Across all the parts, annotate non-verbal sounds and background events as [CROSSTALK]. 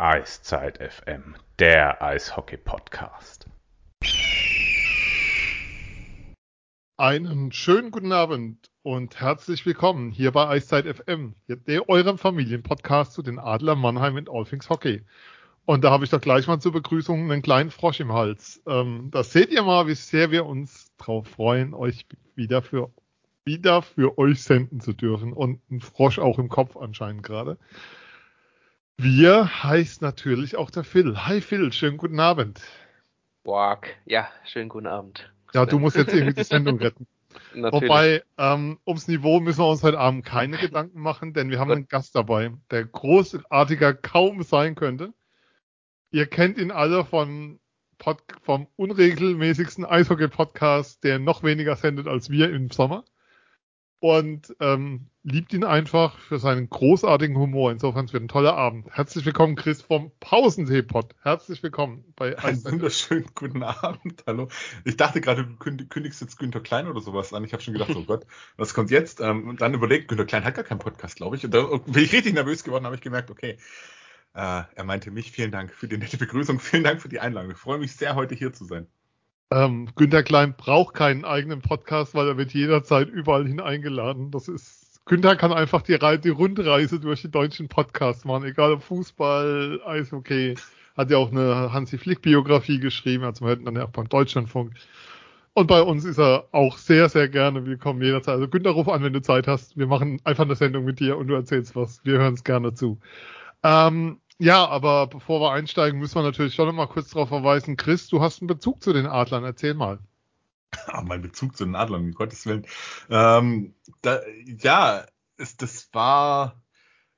Eiszeit FM, der Eishockey-Podcast. Einen schönen guten Abend und herzlich willkommen hier bei Eiszeit FM, der eurem Familienpodcast zu den Adler Mannheim und All Things Hockey. Und da habe ich doch gleich mal zur Begrüßung einen kleinen Frosch im Hals. Ähm, das seht ihr mal, wie sehr wir uns drauf freuen, euch wieder für, wieder für euch senden zu dürfen. Und ein Frosch auch im Kopf anscheinend gerade. Wir heißt natürlich auch der Phil. Hi Phil, schönen guten Abend. Borg, ja, schönen guten Abend. Ja, du musst jetzt irgendwie die Sendung retten. [LAUGHS] Natürlich. Wobei, ähm, ums Niveau müssen wir uns heute Abend keine Gedanken machen, denn wir haben einen Gast dabei, der großartiger kaum sein könnte. Ihr kennt ihn alle von Pod vom unregelmäßigsten Eishockey-Podcast, der noch weniger sendet als wir im Sommer und ähm, liebt ihn einfach für seinen großartigen Humor. Insofern es wird ein toller Abend. Herzlich willkommen, Chris vom Pausentee-Pod. Herzlich willkommen bei Einen wunderschönen guten Abend. Hallo. Ich dachte gerade, du kündigst jetzt Günther Klein oder sowas an. Ich habe schon gedacht, oh Gott, was kommt jetzt? Ähm, und dann überlegt, Günther Klein hat gar keinen Podcast, glaube ich. Und da bin ich richtig nervös geworden, habe ich gemerkt, okay. Äh, er meinte mich, vielen Dank für die nette Begrüßung, vielen Dank für die Einladung. Ich freue mich sehr, heute hier zu sein. Ähm, Günter Klein braucht keinen eigenen Podcast, weil er wird jederzeit überall hin eingeladen. Das ist, Günter kann einfach die, die Rundreise durch die deutschen Podcasts machen, egal ob Fußball, Eishockey. Hat ja auch eine Hansi Flick Biografie geschrieben, also wir hätten dann ja auch beim Deutschlandfunk. Und bei uns ist er auch sehr, sehr gerne willkommen jederzeit. Also Günter, ruf an, wenn du Zeit hast. Wir machen einfach eine Sendung mit dir und du erzählst was. Wir hören es gerne zu. Ähm, ja, aber bevor wir einsteigen, müssen wir natürlich schon noch mal kurz darauf verweisen. Chris, du hast einen Bezug zu den Adlern. Erzähl mal. [LAUGHS] Ah, mein Bezug zu den Adlern, um Gottes Willen. Ähm, da, ja, es, das war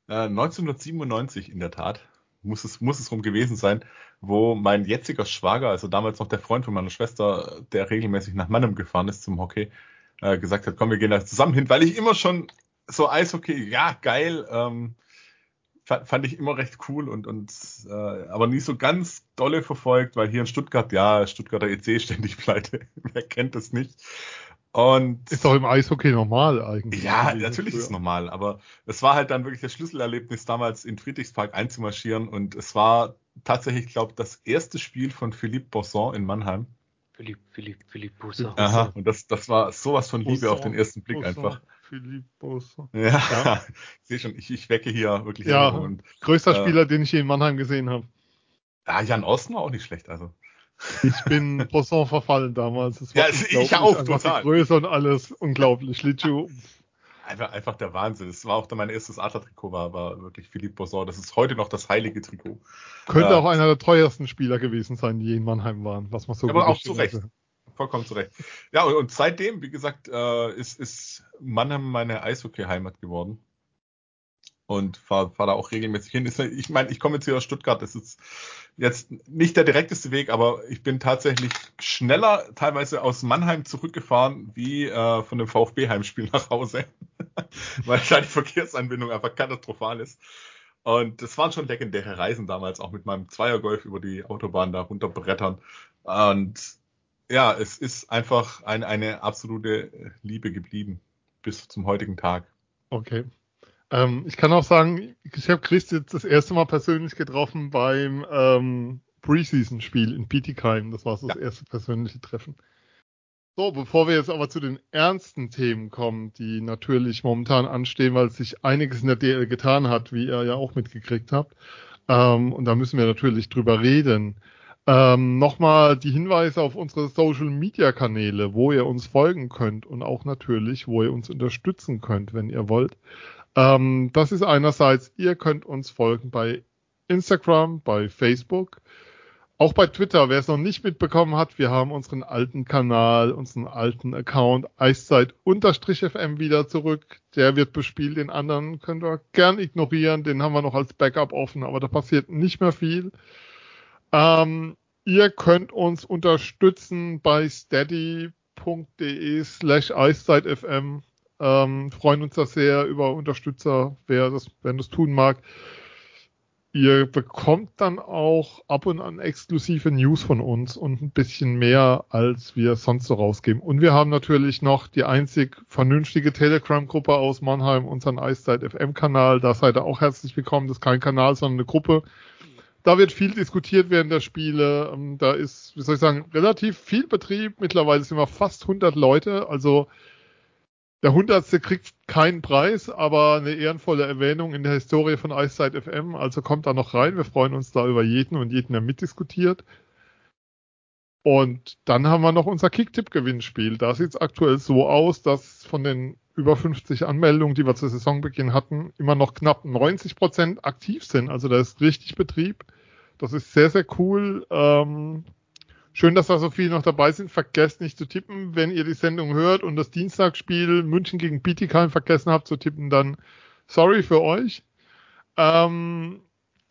äh, 1997 in der Tat. Muss es, muss es rum gewesen sein, wo mein jetziger Schwager, also damals noch der Freund von meiner Schwester, der regelmäßig nach Mannheim gefahren ist zum Hockey, äh, gesagt hat, komm, wir gehen da zusammen hin, weil ich immer schon so Eishockey, ja, geil, ähm, fand ich immer recht cool und, und äh, aber nie so ganz dolle verfolgt, weil hier in Stuttgart, ja, Stuttgarter EC [LAUGHS] ständig pleite. Wer kennt das nicht? Und ist doch im Eishockey normal eigentlich. Ja, natürlich ist es normal, aber es war halt dann wirklich das Schlüsselerlebnis, damals in Friedrichspark einzumarschieren und es war tatsächlich, ich glaube, das erste Spiel von Philippe Bosson in Mannheim. Philippe, Philippe, Philippe Bosson. Aha, und das, das war sowas von Liebe Bosson, auf den ersten Blick Bosson. einfach. Philippe Bosso. Ja, ja. [LAUGHS] ich sehe schon, ich, ich wecke hier wirklich. Ja, und, größter äh, Spieler, den ich hier in Mannheim gesehen habe. Ja, Jan Osten war auch nicht schlecht, also. Ich bin [LAUGHS] Bosson verfallen damals. ja, ich auch total. Die Größe und alles unglaublich. Litschu. Einfach, einfach der Wahnsinn. Das war auch mein erstes Adler-Trikot, war, war wirklich Philippe Bosson. Das ist heute noch das heilige Trikot. Könnte äh, auch einer der teuersten Spieler gewesen sein, die in Mannheim waren, was man so Aber auch zu Recht. Hatte vollkommen zurecht. Ja, und, und seitdem, wie gesagt, äh, ist, ist Mannheim meine Eishockey-Heimat geworden. Und fahre fahr da auch regelmäßig hin. Ist, ich meine, ich komme jetzt hier aus Stuttgart. Das ist jetzt nicht der direkteste Weg, aber ich bin tatsächlich schneller teilweise aus Mannheim zurückgefahren, wie äh, von dem VfB-Heimspiel nach Hause. [LAUGHS] Weil da die Verkehrsanbindung einfach katastrophal ist. Und das waren schon legendäre Reisen damals, auch mit meinem Zweiergolf über die Autobahn da runterbrettern. Und ja, es ist einfach ein, eine absolute Liebe geblieben bis zum heutigen Tag. Okay. Ähm, ich kann auch sagen, ich habe Chris jetzt das erste Mal persönlich getroffen beim ähm, Preseason-Spiel in Bietigheim. Das war so das ja. erste persönliche Treffen. So, bevor wir jetzt aber zu den ernsten Themen kommen, die natürlich momentan anstehen, weil sich einiges in der DL getan hat, wie ihr ja auch mitgekriegt habt. Ähm, und da müssen wir natürlich drüber reden. Ähm, Nochmal die Hinweise auf unsere Social Media Kanäle, wo ihr uns folgen könnt und auch natürlich, wo ihr uns unterstützen könnt, wenn ihr wollt. Ähm, das ist einerseits, ihr könnt uns folgen bei Instagram, bei Facebook, auch bei Twitter. Wer es noch nicht mitbekommen hat, wir haben unseren alten Kanal, unseren alten Account Eiszeit-FM wieder zurück. Der wird bespielt, den anderen könnt ihr gern ignorieren, den haben wir noch als Backup offen, aber da passiert nicht mehr viel. Ähm, ihr könnt uns unterstützen bei steady.de slash eiszeitfm. Ähm, freuen uns da sehr über Unterstützer, wer das, wenn das tun mag. Ihr bekommt dann auch ab und an exklusive News von uns und ein bisschen mehr, als wir sonst so rausgeben. Und wir haben natürlich noch die einzig vernünftige Telegram-Gruppe aus Mannheim, unseren Eiszeit FM-Kanal. Da seid ihr auch herzlich willkommen. Das ist kein Kanal, sondern eine Gruppe da wird viel diskutiert während der Spiele. Ähm, da ist, wie soll ich sagen, relativ viel Betrieb. Mittlerweile sind wir fast 100 Leute. Also der Hundertste kriegt keinen Preis, aber eine ehrenvolle Erwähnung in der Historie von Eiszeit FM. Also kommt da noch rein. Wir freuen uns da über jeden und jeden, der mitdiskutiert. Und dann haben wir noch unser Kicktipp-Gewinnspiel. Da sieht es aktuell so aus, dass von den über 50 Anmeldungen, die wir zu Saisonbeginn hatten, immer noch knapp 90 Prozent aktiv sind. Also da ist richtig Betrieb. Das ist sehr, sehr cool. Ähm, schön, dass da so viele noch dabei sind. Vergesst nicht zu tippen, wenn ihr die Sendung hört und das Dienstagsspiel München gegen Bietigheim vergessen habt zu tippen, dann sorry für euch. Ähm,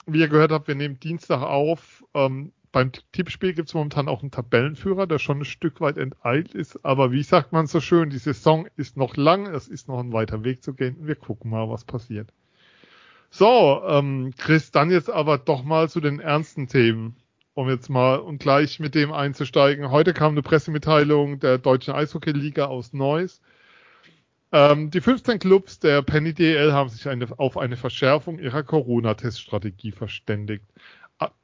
wie ihr gehört habt, wir nehmen Dienstag auf. Ähm, beim Tippspiel gibt es momentan auch einen Tabellenführer, der schon ein Stück weit enteilt ist. Aber wie sagt man so schön, die Saison ist noch lang, es ist noch ein weiter Weg zu gehen. Wir gucken mal, was passiert. So, ähm, Chris, dann jetzt aber doch mal zu den ernsten Themen, um jetzt mal und gleich mit dem einzusteigen. Heute kam eine Pressemitteilung der Deutschen Eishockey-Liga aus Neuss. Ähm, die 15 Clubs der Penny DL haben sich eine, auf eine Verschärfung ihrer Corona-Teststrategie verständigt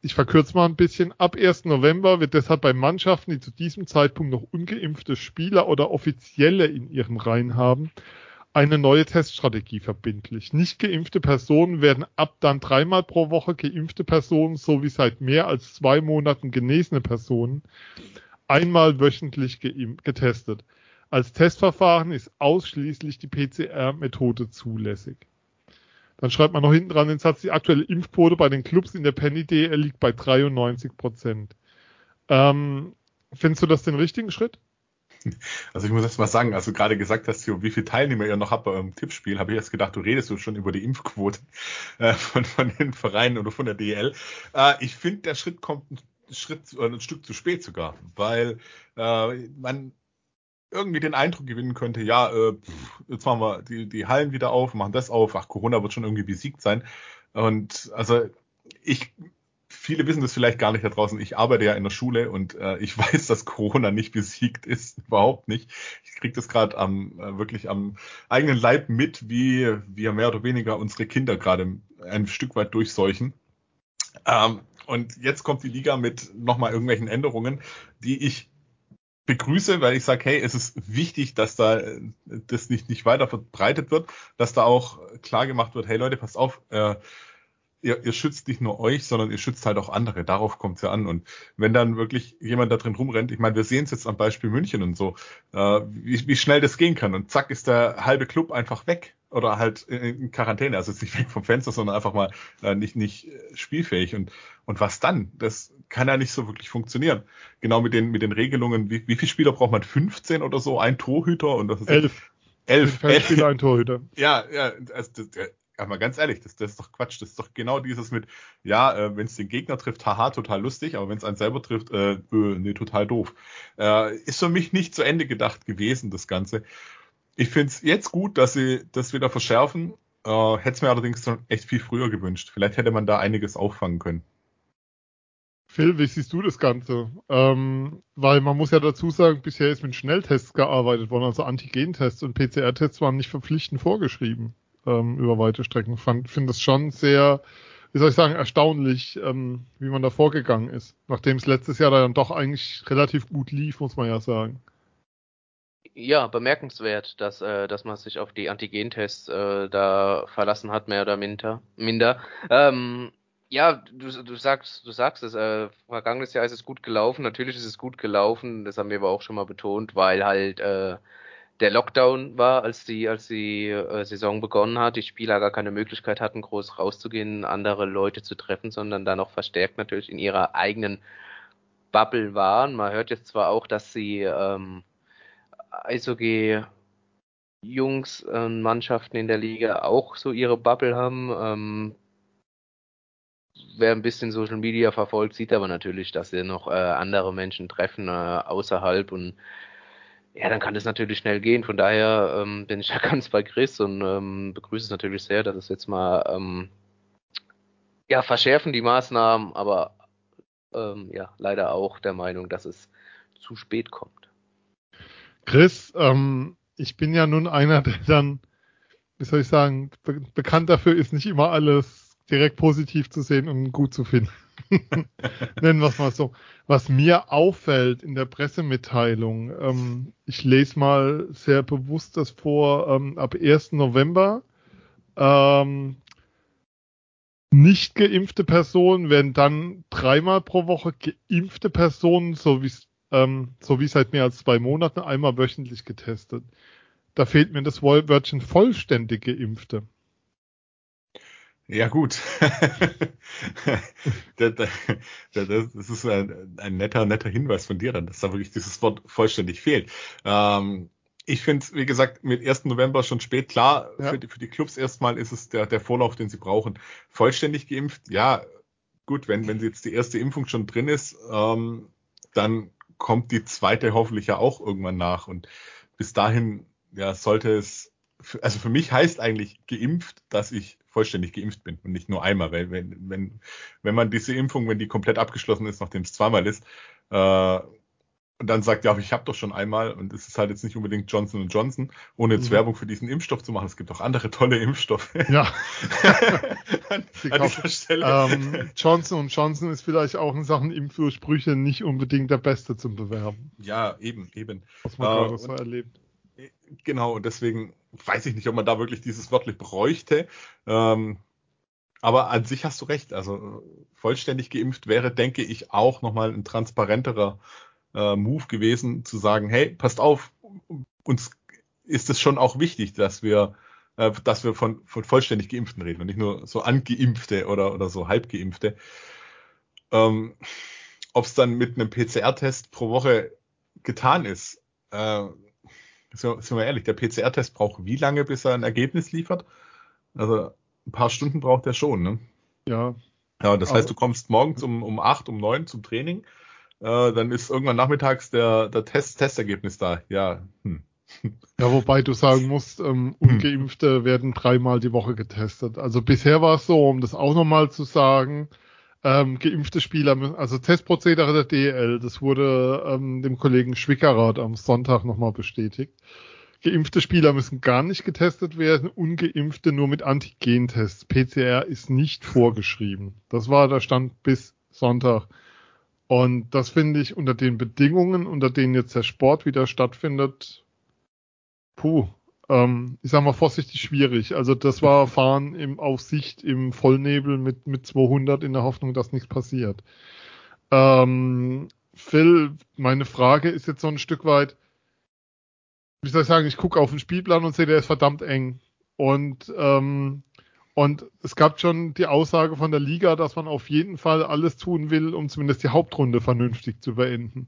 ich verkürze mal ein bisschen, ab 1. November wird deshalb bei Mannschaften, die zu diesem Zeitpunkt noch ungeimpfte Spieler oder Offizielle in ihren Reihen haben, eine neue Teststrategie verbindlich. Nicht geimpfte Personen werden ab dann dreimal pro Woche geimpfte Personen sowie seit mehr als zwei Monaten genesene Personen einmal wöchentlich getestet. Als Testverfahren ist ausschließlich die PCR-Methode zulässig. Dann schreibt man noch hinten dran den Satz, die aktuelle Impfquote bei den Clubs in der Penny DL liegt bei 93 Prozent. Ähm, findest du das den richtigen Schritt? Also ich muss erst mal sagen, als du gerade gesagt hast, wie viele Teilnehmer ihr noch habt bei eurem Tippspiel, habe ich jetzt gedacht, du redest du schon über die Impfquote äh, von, von den Vereinen oder von der DL. Äh, ich finde, der Schritt kommt ein Schritt, äh, ein Stück zu spät sogar, weil man irgendwie den Eindruck gewinnen könnte, ja, äh, jetzt machen wir die, die Hallen wieder auf, machen das auf, ach, Corona wird schon irgendwie besiegt sein. Und also ich, viele wissen das vielleicht gar nicht da draußen. Ich arbeite ja in der Schule und äh, ich [LAUGHS] weiß, dass Corona nicht besiegt ist, [LAUGHS] überhaupt nicht. Ich kriege das gerade am äh, wirklich am eigenen Leib mit, wie wir mehr oder weniger unsere Kinder gerade ein Stück weit durchseuchen. Ähm, und jetzt kommt die Liga mit nochmal irgendwelchen Änderungen, die ich begrüße, weil ich sage, hey, es ist wichtig, dass da äh, das nicht, nicht weiter verbreitet wird, dass da auch klar gemacht wird, hey Leute, passt auf, äh, ihr, ihr schützt nicht nur euch, sondern ihr schützt halt auch andere. Darauf kommt es ja an. Und wenn dann wirklich jemand da drin rumrennt, ich meine, wir sehen es jetzt am Beispiel München und so, äh, wie, wie schnell das gehen kann. Und zack ist der halbe Club einfach weg oder halt in Quarantäne, also jetzt nicht weg vom Fenster, sondern einfach mal äh, nicht nicht äh, spielfähig und und was dann? Das kann ja nicht so wirklich funktionieren. Genau mit den mit den Regelungen, wie, wie viele Spieler braucht man? 15 oder so, ein Torhüter und das ist elf. Elf, elf Spieler, ein Torhüter. [LAUGHS] Ja, ja, also das, ja, mal ganz ehrlich, das, das ist doch Quatsch. Das ist doch genau dieses mit, ja, äh, wenn es den Gegner trifft, haha, total lustig, aber wenn es einen selber trifft, äh, äh, nee, total doof. Äh, ist für mich nicht zu Ende gedacht gewesen, das Ganze. Ich finde es jetzt gut, dass sie das wieder verschärfen. Äh, Hätte es mir allerdings echt viel früher gewünscht. Vielleicht hätte man da einiges auffangen können. Phil, wie siehst du das Ganze? Ähm, weil man muss ja dazu sagen, bisher ist mit Schnelltests gearbeitet worden, also Antigentests und PCR-Tests waren nicht verpflichtend vorgeschrieben ähm, über weite Strecken. Ich finde das schon sehr, wie soll ich sagen, erstaunlich, ähm, wie man da vorgegangen ist. Nachdem es letztes Jahr dann doch eigentlich relativ gut lief, muss man ja sagen. Ja, bemerkenswert, dass, äh, dass man sich auf die Antigentests äh, da verlassen hat, mehr oder minder. minder. Ähm, ja, du, du sagst, du sagst es, äh, vergangenes Jahr ist es gut gelaufen. Natürlich ist es gut gelaufen, das haben wir aber auch schon mal betont, weil halt äh, der Lockdown war, als die, als die äh, Saison begonnen hat, die Spieler gar keine Möglichkeit hatten, groß rauszugehen, andere Leute zu treffen, sondern dann auch verstärkt natürlich in ihrer eigenen Bubble waren. Man hört jetzt zwar auch, dass sie ähm, Eishockey Jungs und Mannschaften in der Liga auch so ihre Bubble haben. Ähm, wer ein bisschen Social Media verfolgt, sieht aber natürlich, dass sie noch äh, andere Menschen treffen äh, außerhalb und ja, dann kann das natürlich schnell gehen. Von daher ähm, bin ich [LAUGHS] ja ganz bei Chris und ähm, begrüße es natürlich sehr, dass es jetzt mal ähm, ja verschärfen die Maßnahmen, aber ähm, ja leider auch der Meinung, dass es zu spät kommt. Chris, ähm, ich bin ja nun einer, der dann, wie soll ich sagen, be bekannt dafür ist, nicht immer alles direkt positiv zu sehen und gut zu finden. [LAUGHS] Nennen wir es mal so. Was mir auffällt in der Pressemitteilung, ähm, ich lese mal sehr bewusst das vor, ähm, ab 1. November ähm, nicht geimpfte Personen werden dann dreimal pro Woche geimpfte Personen, so wie ähm, so wie seit mehr als zwei Monaten, einmal wöchentlich getestet. Da fehlt mir das Wörtchen vollständig geimpfte. Ja, gut. [LAUGHS] das, ist ein, ein, netter, netter Hinweis von dir dann, dass da wirklich dieses Wort vollständig fehlt. Ähm, ich finde es, wie gesagt, mit 1. November schon spät. Klar, ja. für, die, für die Clubs erstmal ist es der, der Vorlauf, den sie brauchen. Vollständig geimpft, ja, gut, wenn, wenn jetzt die erste Impfung schon drin ist, ähm, dann kommt die zweite hoffentlich ja auch irgendwann nach. Und bis dahin, ja, sollte es, also für mich heißt eigentlich geimpft, dass ich vollständig geimpft bin und nicht nur einmal, weil wenn, wenn, wenn man diese Impfung, wenn die komplett abgeschlossen ist, nachdem es zweimal ist, äh, und dann sagt, ja, ich habe doch schon einmal und es ist halt jetzt nicht unbedingt Johnson Johnson, ohne jetzt mhm. Werbung für diesen Impfstoff zu machen. Es gibt auch andere tolle Impfstoffe. Ja. [LAUGHS] an, an dieser Stelle. Ähm, Johnson Johnson ist vielleicht auch in Sachen Impfursprüche nicht unbedingt der Beste zum Bewerben. Ja, eben, eben. Was man äh, gerade so erlebt. Genau, und deswegen weiß ich nicht, ob man da wirklich dieses wörtlich bräuchte. Ähm, aber an sich hast du recht. Also vollständig geimpft wäre, denke ich, auch nochmal ein transparenterer äh, Move gewesen, zu sagen, hey, passt auf, uns ist es schon auch wichtig, dass wir, äh, dass wir von, von vollständig Geimpften reden und nicht nur so Angeimpfte oder, oder so Halbgeimpfte. Ähm, Ob es dann mit einem PCR-Test pro Woche getan ist, äh, so, sind wir ehrlich, der PCR-Test braucht wie lange, bis er ein Ergebnis liefert? Also ein paar Stunden braucht er schon, ne? Ja. Ja, das heißt, du kommst morgens um, um acht, um neun zum Training, äh, dann ist irgendwann nachmittags der, der Test, Testergebnis da. Ja, hm. [LAUGHS] Ja, wobei du sagen musst, ähm, hm. Ungeimpfte werden dreimal die Woche getestet. Also bisher war es so, um das auch nochmal zu sagen, ähm, geimpfte Spieler, also Testprozedere der DL, das wurde ähm, dem Kollegen Schwickerath am Sonntag nochmal bestätigt. Geimpfte Spieler müssen gar nicht getestet werden, ungeimpfte nur mit Antigentests. PCR ist nicht vorgeschrieben. Das war der Stand bis Sonntag. Und das finde ich unter den Bedingungen, unter denen jetzt der Sport wieder stattfindet, puh, ähm, ich sag mal vorsichtig schwierig. Also das war Fahren im Aufsicht im Vollnebel mit, mit 200 in der Hoffnung, dass nichts passiert. Ähm, Phil, meine Frage ist jetzt so ein Stück weit, wie soll ich sagen, ich gucke auf den Spielplan und sehe, der ist verdammt eng. Und ähm, und es gab schon die Aussage von der Liga, dass man auf jeden Fall alles tun will, um zumindest die Hauptrunde vernünftig zu beenden.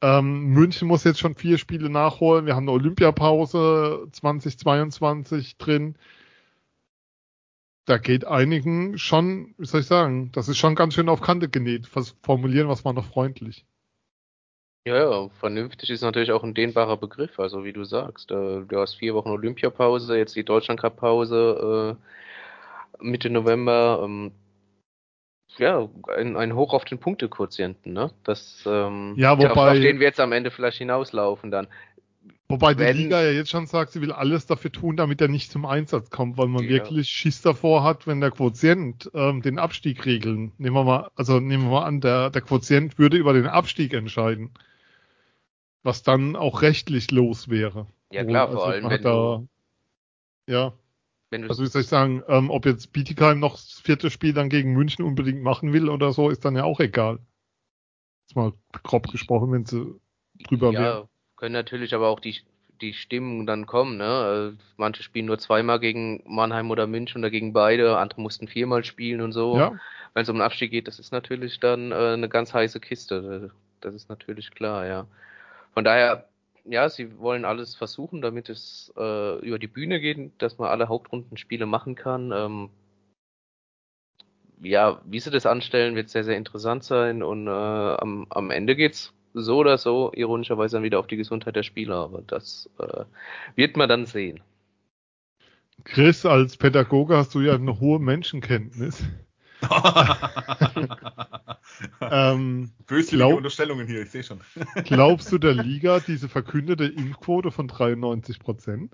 Ähm, München muss jetzt schon vier Spiele nachholen. Wir haben eine Olympiapause 2022 drin. Da geht einigen schon, wie soll ich sagen, das ist schon ganz schön auf Kante genäht. Formulieren wir es mal noch freundlich. Ja, ja, vernünftig ist natürlich auch ein dehnbarer Begriff, also wie du sagst. Äh, du hast vier Wochen Olympiapause, jetzt die Deutschland Cup Pause, äh, Mitte November, ähm, ja, ein, ein Hoch auf den Punktequotienten, ne? Das, ähm, ja, wobei, auf, den wir jetzt am Ende vielleicht hinauslaufen dann. Wobei die Liga ja jetzt schon sagt, sie will alles dafür tun, damit er nicht zum Einsatz kommt, weil man ja. wirklich Schiss davor hat, wenn der Quotient ähm, den Abstieg regeln. Nehmen wir mal, also nehmen wir mal an, der, der Quotient würde über den Abstieg entscheiden. Was dann auch rechtlich los wäre. Ja klar, also vor allem wenn da, Ja. Also wie soll ich sagen, ähm, ob jetzt Bietigheim noch das vierte Spiel dann gegen München unbedingt machen will oder so, ist dann ja auch egal. Jetzt mal grob gesprochen, wenn sie drüber ja, wären. können natürlich aber auch die, die Stimmen dann kommen, ne? Äh, manche spielen nur zweimal gegen Mannheim oder München oder gegen beide, andere mussten viermal spielen und so. Ja. Wenn es um den Abstieg geht, das ist natürlich dann äh, eine ganz heiße Kiste. Das ist natürlich klar, ja. Von daher ja, sie wollen alles versuchen, damit es äh, über die Bühne geht, dass man alle Hauptrundenspiele machen kann. Ähm, ja, wie sie das anstellen, wird sehr, sehr interessant sein und äh, am, am Ende geht's so oder so ironischerweise dann wieder auf die Gesundheit der Spieler, aber das äh, wird man dann sehen. Chris, als Pädagoge hast du ja eine hohe Menschenkenntnis. Ähm, glaub, Unterstellungen hier, ich sehe schon. [LAUGHS] glaubst du der Liga diese verkündete Impfquote von 93%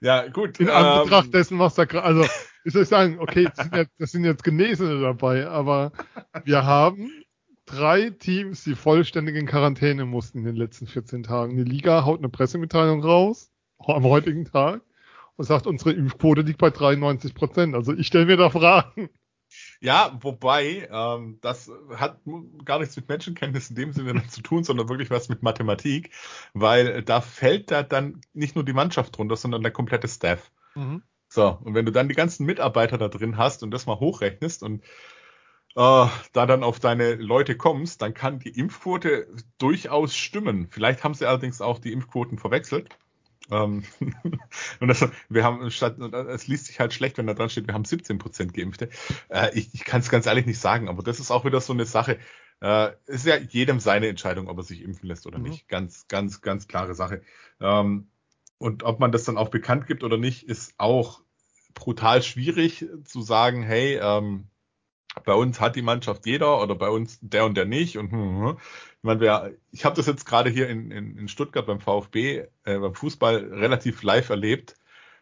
ja, gut. In ähm, Anbetracht dessen, was da gerade, also wie soll ich sagen, okay, das sind, jetzt, das sind jetzt Genesene dabei, aber wir haben drei Teams, die vollständig in Quarantäne mussten in den letzten 14 Tagen. Die Liga haut eine Pressemitteilung raus am heutigen Tag und sagt, unsere Impfquote liegt bei 93 Prozent. Also ich stelle mir da Fragen. Ja, wobei, ähm, das hat gar nichts mit Menschenkenntnis in dem Sinne zu tun, sondern wirklich was mit Mathematik, weil da fällt da dann nicht nur die Mannschaft drunter, sondern der komplette Staff. Mhm. So, und wenn du dann die ganzen Mitarbeiter da drin hast und das mal hochrechnest und äh, da dann auf deine Leute kommst, dann kann die Impfquote durchaus stimmen. Vielleicht haben sie allerdings auch die Impfquoten verwechselt. Ähm, [LAUGHS] und das, wir haben statt, es liest sich halt schlecht, wenn da dran steht, wir haben 17 Prozent Geimpfte. Äh, ich ich kann es ganz ehrlich nicht sagen, aber das ist auch wieder so eine Sache. Äh, ist ja jedem seine Entscheidung, ob er sich impfen lässt oder mhm. nicht. Ganz, ganz, ganz klare Sache. Ähm, und ob man das dann auch bekannt gibt oder nicht, ist auch brutal schwierig zu sagen, hey, ähm, bei uns hat die Mannschaft jeder oder bei uns der und der nicht. Und hm, hm. hm. ich meine, ich habe das jetzt gerade hier in, in, in Stuttgart beim VfB, äh, beim Fußball relativ live erlebt,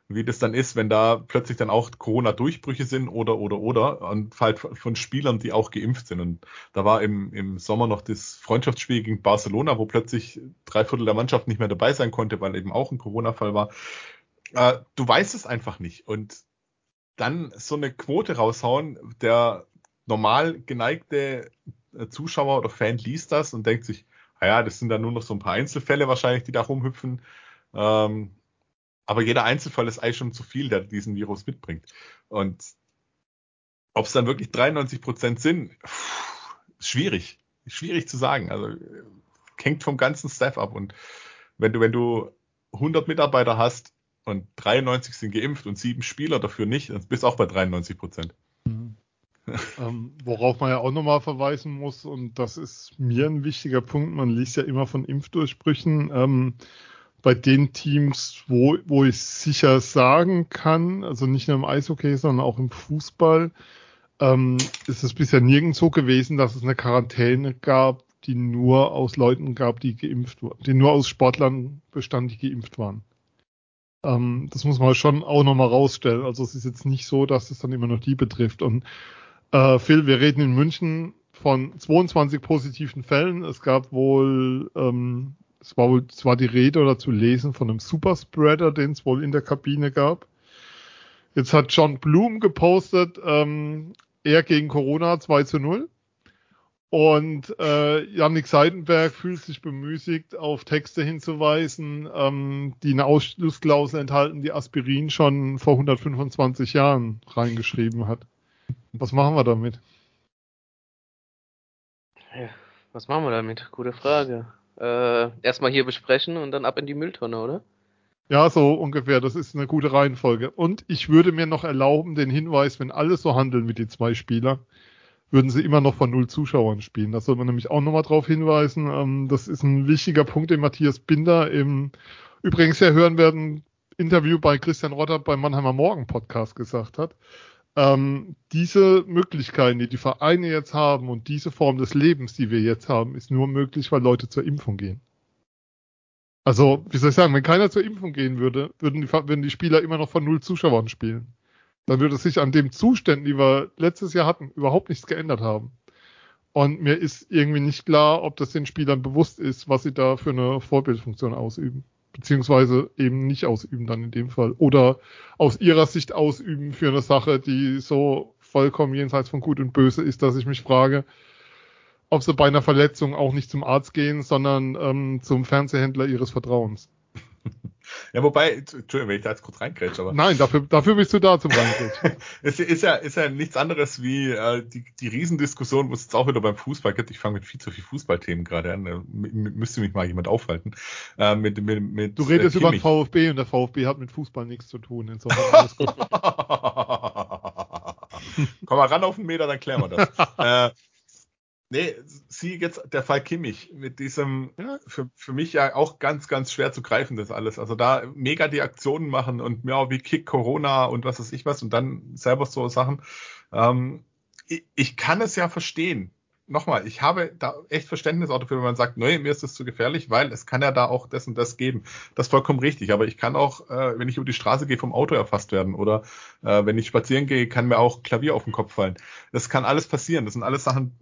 wie das dann ist, wenn da plötzlich dann auch Corona-Durchbrüche sind oder oder oder und halt von Spielern, die auch geimpft sind. Und da war im, im Sommer noch das Freundschaftsspiel gegen Barcelona, wo plötzlich drei Viertel der Mannschaft nicht mehr dabei sein konnte, weil eben auch ein Corona-Fall war. Äh, du weißt es einfach nicht. Und dann so eine Quote raushauen, der normal geneigte äh, Zuschauer oder Fan liest das und denkt sich, naja, ah das sind dann nur noch so ein paar Einzelfälle wahrscheinlich, die da rumhüpfen. Ähm, aber jeder Einzelfall ist eigentlich schon zu viel, der diesen Virus mitbringt. Und ob es dann wirklich 93 Prozent sind, pff, schwierig. Schwierig zu sagen. Also hängt vom ganzen Staff ab. Und wenn du, wenn du 100 Mitarbeiter hast und 93 sind geimpft und sieben Spieler dafür nicht, dann bist du auch bei 93 Prozent. Mhm. Ähm, worauf man ja auch nochmal verweisen muss, und das ist mir ein wichtiger Punkt, man liest ja immer von Impfdurchbrüchen. Ähm, bei den Teams, wo, wo ich sicher sagen kann, also nicht nur im Eishockey, sondern auch im Fußball, ähm, ist es bisher nirgends so gewesen, dass es eine Quarantäne gab, die nur aus Leuten gab, die geimpft wurden, die nur aus Sportlern bestand, die geimpft waren. Ähm, das muss man schon auch nochmal rausstellen. Also es ist jetzt nicht so, dass es dann immer noch die betrifft. Und äh, Phil, wir reden in München von 22 positiven Fällen. Es gab wohl, ähm, es war wohl, es war die Rede oder zu lesen von einem Superspreader, den es wohl in der Kabine gab. Jetzt hat John Bloom gepostet, ähm, er gegen Corona 2 zu 0. Und äh, Yannick Seidenberg fühlt sich bemüßigt, auf Texte hinzuweisen, ähm, die eine Ausschlussklausel enthalten, die Aspirin schon vor 125 Jahren reingeschrieben hat. Was machen wir damit? Ja, was machen wir damit? Gute Frage. Äh, erstmal hier besprechen und dann ab in die Mülltonne, oder? Ja, so ungefähr. Das ist eine gute Reihenfolge. Und ich würde mir noch erlauben, den Hinweis, wenn alle so handeln wie die zwei Spieler, würden sie immer noch von null Zuschauern spielen. Das soll man nämlich auch nochmal drauf hinweisen. Ähm, das ist ein wichtiger Punkt, den Matthias Binder im übrigens ja hören werden Interview bei Christian Rotter beim Mannheimer Morgen Podcast gesagt hat ähm, diese Möglichkeiten, die die Vereine jetzt haben und diese Form des Lebens, die wir jetzt haben, ist nur möglich, weil Leute zur Impfung gehen. Also, wie soll ich sagen, wenn keiner zur Impfung gehen würde, würden die, würden die Spieler immer noch von null Zuschauern spielen. Dann würde sich an dem Zuständen, die wir letztes Jahr hatten, überhaupt nichts geändert haben. Und mir ist irgendwie nicht klar, ob das den Spielern bewusst ist, was sie da für eine Vorbildfunktion ausüben beziehungsweise eben nicht ausüben dann in dem Fall. Oder aus ihrer Sicht ausüben für eine Sache, die so vollkommen jenseits von Gut und Böse ist, dass ich mich frage, ob sie bei einer Verletzung auch nicht zum Arzt gehen, sondern ähm, zum Fernsehhändler ihres Vertrauens. [LAUGHS] Ja, wobei, Entschuldigung, wenn ich da jetzt kurz reinkrätsche, aber. Nein, dafür, dafür bist du da zum Reinkrätschen. [LAUGHS] es ist ja, ist ja nichts anderes wie äh, die, die Riesendiskussion, wo es jetzt auch wieder beim Fußball gibt. Ich fange mit viel zu viel Fußballthemen gerade an. Da müsste mich mal jemand aufhalten. Äh, mit, mit, mit, du redest äh, über den VfB und der VfB hat mit Fußball nichts zu tun. Insofern alles [LAUGHS] gut. Komm mal ran auf den Meter, dann klären wir das. äh, Nee, sieh jetzt der Fall Kimmich mit diesem, ja, für, für mich ja auch ganz, ganz schwer zu greifen, das alles. Also da mega die Aktionen machen und ja, wie Kick Corona und was weiß ich was und dann selber so Sachen. Ähm, ich, ich kann es ja verstehen. nochmal, ich habe da echt Verständnis auch dafür, wenn man sagt, nee, mir ist das zu gefährlich, weil es kann ja da auch das und das geben. Das ist vollkommen richtig. Aber ich kann auch, äh, wenn ich über die Straße gehe, vom Auto erfasst werden. Oder äh, wenn ich spazieren gehe, kann mir auch Klavier auf den Kopf fallen. Das kann alles passieren. Das sind alles Sachen,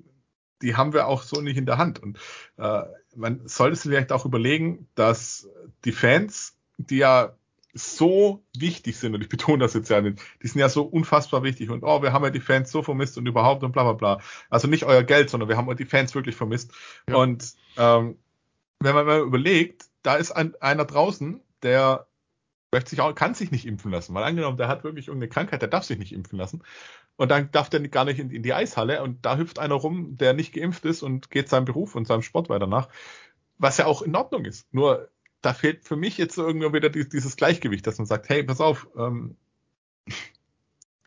die haben wir auch so nicht in der Hand. Und äh, man sollte sich vielleicht auch überlegen, dass die Fans, die ja so wichtig sind, und ich betone das jetzt ja nicht, die sind ja so unfassbar wichtig und oh, wir haben ja die Fans so vermisst und überhaupt und bla bla bla. Also nicht euer Geld, sondern wir haben die Fans wirklich vermisst. Ja. Und ähm, wenn man mal überlegt, da ist ein, einer draußen, der möchte sich auch, kann sich nicht impfen lassen. Weil angenommen, der hat wirklich irgendeine Krankheit, der darf sich nicht impfen lassen. Und dann darf der gar nicht in, in die Eishalle und da hüpft einer rum, der nicht geimpft ist und geht seinem Beruf und seinem Sport weiter nach. Was ja auch in Ordnung ist. Nur da fehlt für mich jetzt irgendwie wieder dieses Gleichgewicht, dass man sagt, hey, pass auf, ähm,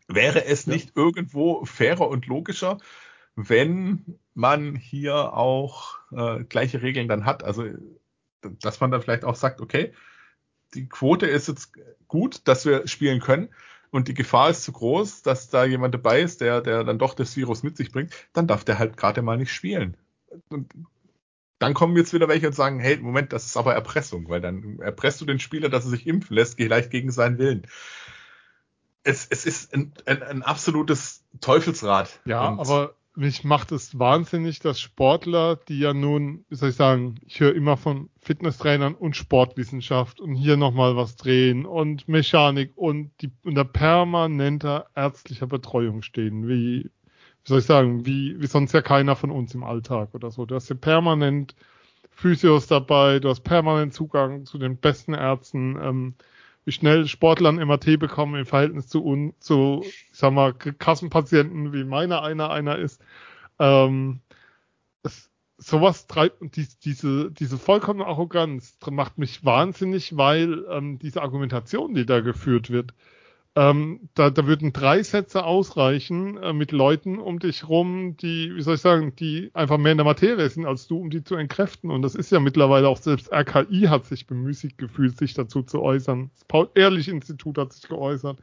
wäre es nicht ja. irgendwo fairer und logischer, wenn man hier auch äh, gleiche Regeln dann hat? Also, dass man dann vielleicht auch sagt, okay, die Quote ist jetzt gut, dass wir spielen können und die Gefahr ist zu groß, dass da jemand dabei ist, der, der dann doch das Virus mit sich bringt, dann darf der halt gerade mal nicht spielen. Und dann kommen jetzt wieder welche und sagen, hey, Moment, das ist aber Erpressung, weil dann erpresst du den Spieler, dass er sich impfen lässt, vielleicht gegen seinen Willen. Es, es ist ein, ein, ein absolutes Teufelsrad. Ja, aber mich macht es wahnsinnig, dass Sportler, die ja nun, wie soll ich sagen, ich höre immer von Fitnesstrainern und Sportwissenschaft und hier nochmal was drehen und Mechanik und die unter permanenter ärztlicher Betreuung stehen, wie wie soll ich sagen, wie, wie sonst ja keiner von uns im Alltag oder so. Du hast ja permanent Physios dabei, du hast permanent Zugang zu den besten Ärzten, ähm, wie schnell Sportler ein MRT bekommen im Verhältnis zu, un, zu ich sag mal, Kassenpatienten, wie meiner einer einer ist. Ähm, das, sowas treibt und die, diese, diese vollkommene Arroganz macht mich wahnsinnig, weil ähm, diese Argumentation, die da geführt wird, ähm, da, da würden drei Sätze ausreichen äh, mit Leuten um dich rum, die, wie soll ich sagen, die einfach mehr in der Materie sind als du, um die zu entkräften. Und das ist ja mittlerweile auch selbst RKI hat sich bemüßigt gefühlt, sich dazu zu äußern. Das Paul-Ehrlich-Institut hat sich geäußert.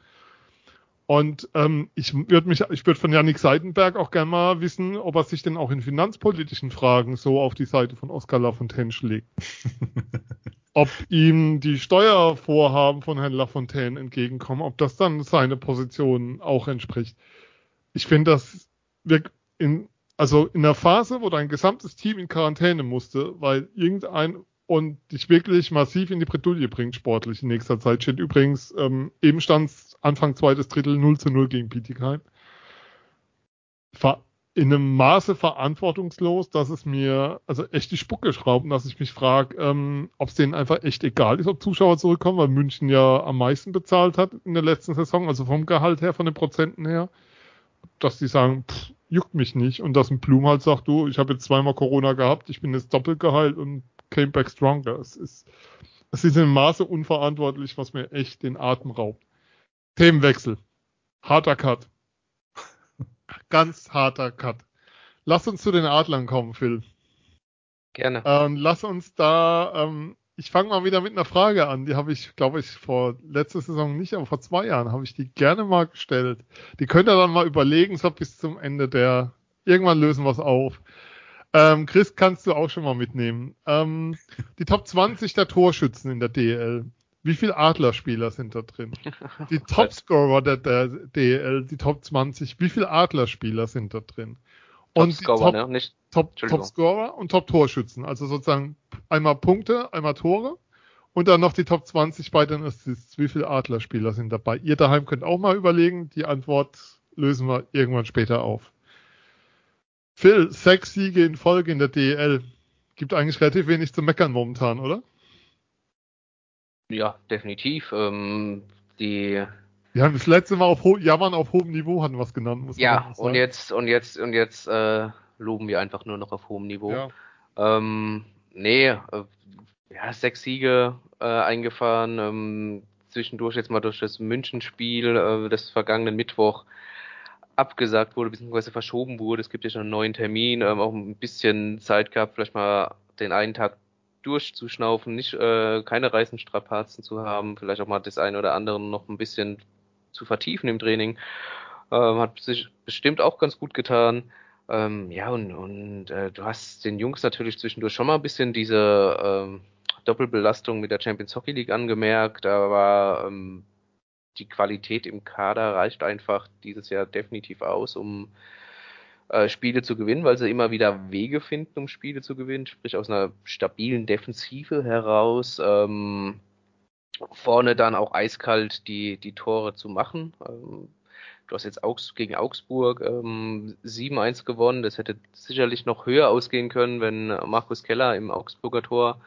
Und ähm, ich würde mich, ich würde von Janik Seidenberg auch gerne mal wissen, ob er sich denn auch in finanzpolitischen Fragen so auf die Seite von Oskar Lafontaine schlägt. [LAUGHS] ob ihm die Steuervorhaben von Herrn Lafontaine entgegenkommen, ob das dann seine Position auch entspricht. Ich finde, dass wir in, also in der Phase, wo dein gesamtes Team in Quarantäne musste, weil irgendein und dich wirklich massiv in die Bredouille bringt, sportlich in nächster Zeit. Steht übrigens ähm, eben stand Anfang zweites Drittel 0 zu 0 gegen Bietigheim in einem Maße verantwortungslos, dass es mir also echt die Spucke schraubt, dass ich mich frage, ähm, ob es denen einfach echt egal ist, ob Zuschauer zurückkommen, weil München ja am meisten bezahlt hat in der letzten Saison, also vom Gehalt her, von den Prozenten her, dass die sagen, pff, juckt mich nicht und dass ein Blum halt sagt, du, ich habe jetzt zweimal Corona gehabt, ich bin jetzt doppelt geheilt und came back stronger. Es ist, es ist im Maße unverantwortlich, was mir echt den Atem raubt. Themenwechsel. Harter Cut ganz harter Cut. Lass uns zu den Adlern kommen, Phil. Gerne. Ähm, lass uns da, ähm, ich fange mal wieder mit einer Frage an. Die habe ich, glaube ich, vor letzter Saison nicht, aber vor zwei Jahren habe ich die gerne mal gestellt. Die könnt ihr dann mal überlegen, so bis zum Ende der, irgendwann lösen wir es auf. Ähm, Chris, kannst du auch schon mal mitnehmen. Ähm, die Top 20 der Torschützen in der DL. Wie viele Adlerspieler sind da drin? [LAUGHS] Die Topscorer der, der DL, die Top 20, wie viele Adlerspieler sind da drin? Und Topscorer, Top, ne? Nicht, Top, Topscorer und Top-Torschützen. Also sozusagen einmal Punkte, einmal Tore und dann noch die Top 20 bei den Assists. Wie viele Adlerspieler sind dabei? Ihr daheim könnt auch mal überlegen. Die Antwort lösen wir irgendwann später auf. Phil, sechs Siege in Folge in der DL. Gibt eigentlich relativ wenig zu meckern momentan, oder? Ja, definitiv. Ähm, die wir haben das letzte Mal auf Jammern auf hohem Niveau hatten was genannt. Muss ja, und jetzt und jetzt und jetzt äh, loben wir einfach nur noch auf hohem Niveau. Ja. Ähm, nee, äh, ja, sechs Siege äh, eingefahren. Ähm, zwischendurch jetzt mal durch das Münchenspiel, äh, das vergangenen Mittwoch abgesagt wurde, beziehungsweise verschoben wurde. Es gibt ja schon einen neuen Termin, ähm, auch ein bisschen Zeit gehabt, vielleicht mal den einen Tag durchzuschnaufen, nicht äh, keine Reißenstrapazen zu haben, vielleicht auch mal das eine oder andere noch ein bisschen zu vertiefen im Training. Ähm, hat sich bestimmt auch ganz gut getan. Ähm, ja, und, und äh, du hast den Jungs natürlich zwischendurch schon mal ein bisschen diese ähm, Doppelbelastung mit der Champions Hockey League angemerkt, aber ähm, die Qualität im Kader reicht einfach dieses Jahr definitiv aus, um äh, Spiele zu gewinnen, weil sie immer wieder Wege finden, um Spiele zu gewinnen, sprich aus einer stabilen Defensive heraus. Ähm, vorne dann auch eiskalt die, die Tore zu machen. Ähm, du hast jetzt Augs gegen Augsburg ähm, 7-1 gewonnen. Das hätte sicherlich noch höher ausgehen können, wenn Markus Keller im Augsburger Tor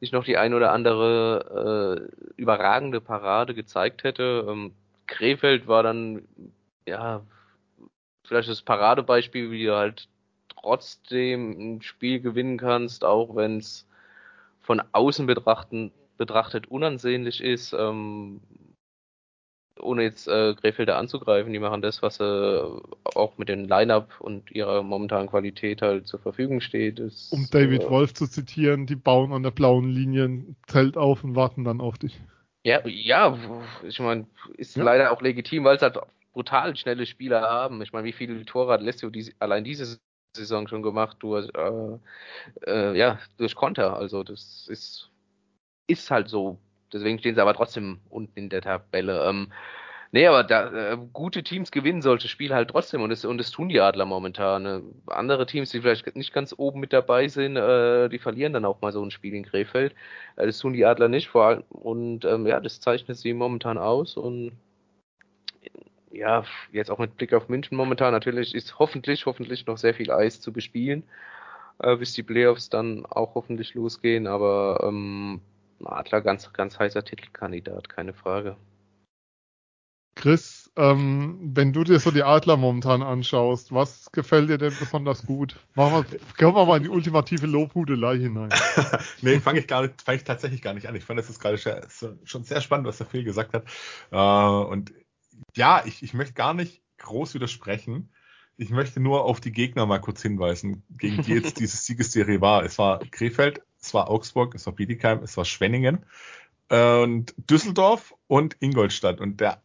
nicht noch die ein oder andere äh, überragende Parade gezeigt hätte. Ähm, Krefeld war dann ja vielleicht das Paradebeispiel, wie du halt trotzdem ein Spiel gewinnen kannst, auch wenn es von außen betrachten, betrachtet unansehnlich ist, ähm, ohne jetzt äh, Krefelder anzugreifen, die machen das, was äh, auch mit dem Line-Up und ihrer momentanen Qualität halt zur Verfügung steht. Ist, um David äh, Wolf zu zitieren, die bauen an der blauen Linie ein Zelt auf und warten dann auf dich. Ja, ja, ich meine, ist ja. leider auch legitim, weil es halt brutal schnelle Spieler haben. Ich meine, wie viele Tore hat Alessio die, allein diese Saison schon gemacht durch, äh, äh, ja, durch Konter. Also das ist, ist halt so. Deswegen stehen sie aber trotzdem unten in der Tabelle. Ähm, nee, aber da, äh, gute Teams gewinnen solche Spiele halt trotzdem und das, und das tun die Adler momentan. Äh, andere Teams, die vielleicht nicht ganz oben mit dabei sind, äh, die verlieren dann auch mal so ein Spiel in Krefeld. Äh, das tun die Adler nicht, vor allem, und ähm, ja, das zeichnet sie momentan aus und ja, jetzt auch mit Blick auf München momentan natürlich ist hoffentlich, hoffentlich noch sehr viel Eis zu bespielen, äh, bis die Playoffs dann auch hoffentlich losgehen, aber ähm, Adler ganz, ganz heißer Titelkandidat, keine Frage. Chris, ähm, wenn du dir so die Adler momentan anschaust, was gefällt dir denn besonders gut? Machen wir, kommen wir mal in die ultimative Lobhudelei hinein. [LAUGHS] nee, fange ich, gar nicht, fang ich tatsächlich gar nicht an. Ich fand das jetzt gerade schon sehr spannend, was der Phil gesagt hat. Äh, und ja, ich, ich möchte gar nicht groß widersprechen. Ich möchte nur auf die Gegner mal kurz hinweisen, gegen die jetzt [LAUGHS] diese Siegesserie war. Es war Krefeld, es war Augsburg, es war Bietigheim, es war Schwenningen und Düsseldorf und Ingolstadt. Und der,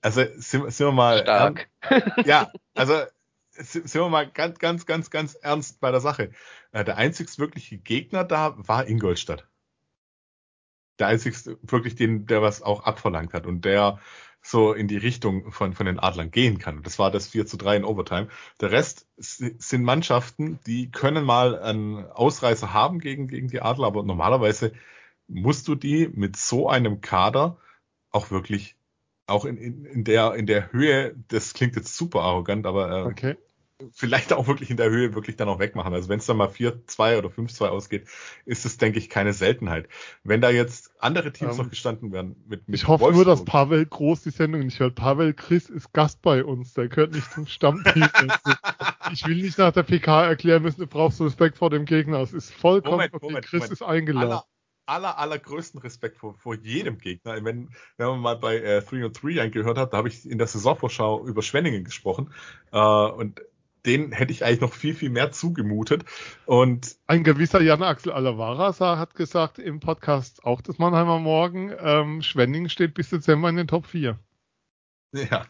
also sind, sind wir mal. Stark. ja, also sind wir mal ganz, ganz, ganz, ganz ernst bei der Sache. Äh, der einzigste wirkliche Gegner da war Ingolstadt. Der einzigste wirklich, den, der was auch abverlangt hat und der so in die Richtung von, von den Adlern gehen kann. Das war das 4 zu 3 in Overtime. Der Rest sind Mannschaften, die können mal einen Ausreißer haben gegen, gegen die Adler, aber normalerweise musst du die mit so einem Kader auch wirklich auch in, in, in der in der Höhe, das klingt jetzt super arrogant, aber äh, okay vielleicht auch wirklich in der Höhe wirklich dann auch wegmachen. Also wenn es dann mal 4-2 oder 5-2 ausgeht, ist es, denke ich, keine Seltenheit. Wenn da jetzt andere Teams ähm, noch gestanden werden mit, mit Ich hoffe Wolfsburg. nur, dass Pavel groß die Sendung nicht hört. Pavel Chris ist Gast bei uns, der gehört nicht zum Stammteam. [LAUGHS] ich will nicht nach der PK erklären müssen, du brauchst Respekt vor dem Gegner. Es ist vollkommen Moment, okay. Moment, Chris Moment. ist eingeladen. Aller, aller, allergrößten Respekt vor, vor jedem Gegner. Wenn, wenn man mal bei äh, 3 und 3 eingehört hat, da habe ich in der Saisonvorschau über Schwenningen gesprochen. Äh, und den hätte ich eigentlich noch viel, viel mehr zugemutet. Und ein gewisser Jan Axel Alavara hat gesagt im Podcast auch des Mannheimer Morgen, ähm, Schwenning steht bis Dezember in den Top 4. Ja,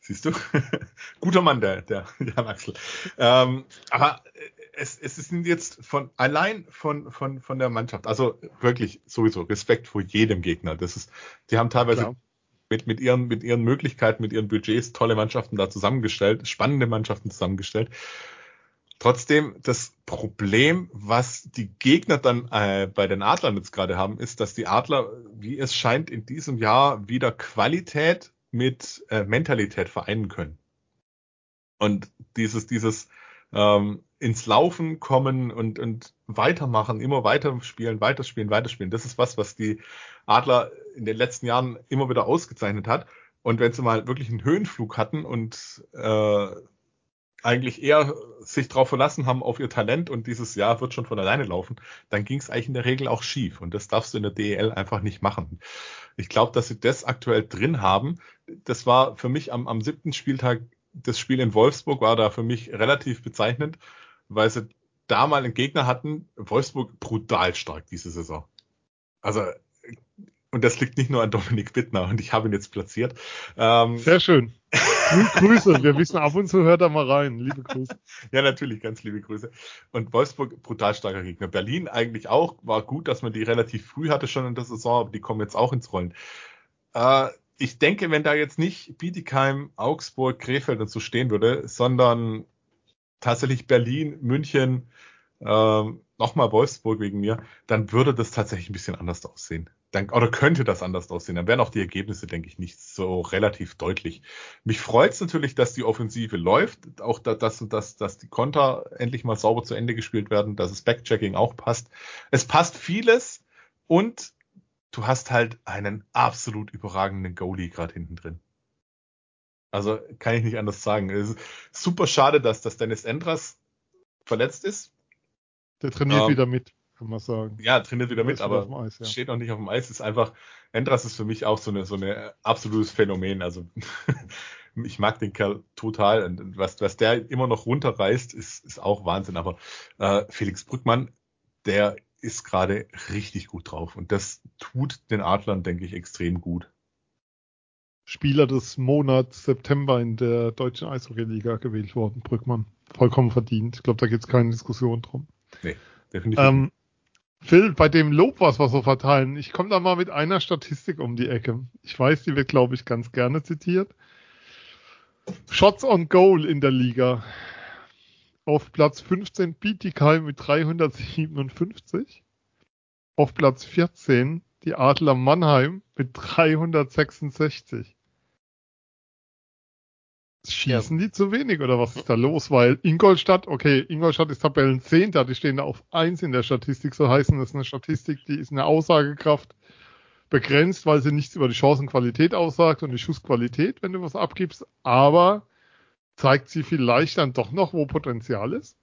siehst du? [LAUGHS] Guter Mann, der, der Jan Axel. Ähm, aber es, es sind jetzt von allein von, von, von der Mannschaft, also wirklich sowieso Respekt vor jedem Gegner. Das ist, die haben teilweise Klar mit, mit, ihren, mit ihren Möglichkeiten, mit ihren Budgets tolle Mannschaften da zusammengestellt, spannende Mannschaften zusammengestellt. Trotzdem, das Problem, was die Gegner dann äh, bei den Adlern jetzt gerade haben, ist, dass die Adler, wie es scheint, in diesem Jahr wieder Qualität mit äh, Mentalität vereinen können. Und dieses, dieses ähm, ins Laufen kommen und, und weitermachen, immer weiter spielen, weiterspielen, weiterspielen. Das ist was, was die Adler in den letzten Jahren immer wieder ausgezeichnet hat. Und wenn sie mal wirklich einen Höhenflug hatten und äh, eigentlich eher sich darauf verlassen haben auf ihr Talent und dieses Jahr wird schon von alleine laufen, dann ging es eigentlich in der Regel auch schief. Und das darfst du in der DEL einfach nicht machen. Ich glaube, dass sie das aktuell drin haben. Das war für mich am, am siebten Spieltag, das Spiel in Wolfsburg war da für mich relativ bezeichnend, weil sie da mal einen Gegner hatten. Wolfsburg brutal stark diese Saison. Also Und das liegt nicht nur an Dominik Bittner und ich habe ihn jetzt platziert. Ähm, Sehr schön. [LAUGHS] Grüße, wir wissen ab und zu hört er mal rein. Liebe Grüße. ja, natürlich, ganz liebe Grüße. Und Wolfsburg, brutal starker Gegner. Berlin eigentlich auch, war gut, dass man die relativ früh hatte schon in der Saison, aber die kommen jetzt auch ins Rollen. Äh, ich denke, wenn da jetzt nicht Bietigheim, Augsburg, Krefeld und so stehen würde, sondern tatsächlich Berlin, München, ähm, nochmal Wolfsburg wegen mir, dann würde das tatsächlich ein bisschen anders aussehen. Dann, oder könnte das anders aussehen. Dann wären auch die Ergebnisse, denke ich, nicht so relativ deutlich. Mich freut es natürlich, dass die Offensive läuft, auch da, dass, dass, dass die Konter endlich mal sauber zu Ende gespielt werden, dass das Backchecking auch passt. Es passt vieles und du hast halt einen absolut überragenden Goalie gerade hinten drin. Also kann ich nicht anders sagen. Es ist super schade, dass, dass Dennis Endras verletzt ist. Der trainiert ähm, wieder mit, kann man sagen. Ja, trainiert wieder mit, aber Eis, ja. steht noch nicht auf dem Eis. Ist einfach, Endras ist für mich auch so eine, so eine absolutes Phänomen. Also [LAUGHS] ich mag den Kerl total und was, was der immer noch runterreißt, ist, ist auch Wahnsinn. Aber äh, Felix Brückmann, der ist gerade richtig gut drauf und das tut den Adlern, denke ich, extrem gut. Spieler des Monats September in der deutschen Eishockey-Liga gewählt worden, Brückmann. Vollkommen verdient. Ich glaube, da gibt es keine Diskussion drum. Nee, definitiv. Ähm, Phil, bei dem Lob, was wir so verteilen, ich komme da mal mit einer Statistik um die Ecke. Ich weiß, die wird, glaube ich, ganz gerne zitiert. Shots on Goal in der Liga. Auf Platz 15 Bietigheim mit 357. Auf Platz 14 die Adler Mannheim mit 366. Schießen ja. die zu wenig oder was ist da los? Weil Ingolstadt, okay, Ingolstadt ist Tabellenzehnter, die stehen da auf eins in der Statistik, so heißen das eine Statistik, die ist eine Aussagekraft begrenzt, weil sie nichts über die Chancenqualität aussagt und die Schussqualität, wenn du was abgibst, aber zeigt sie vielleicht dann doch noch, wo Potenzial ist?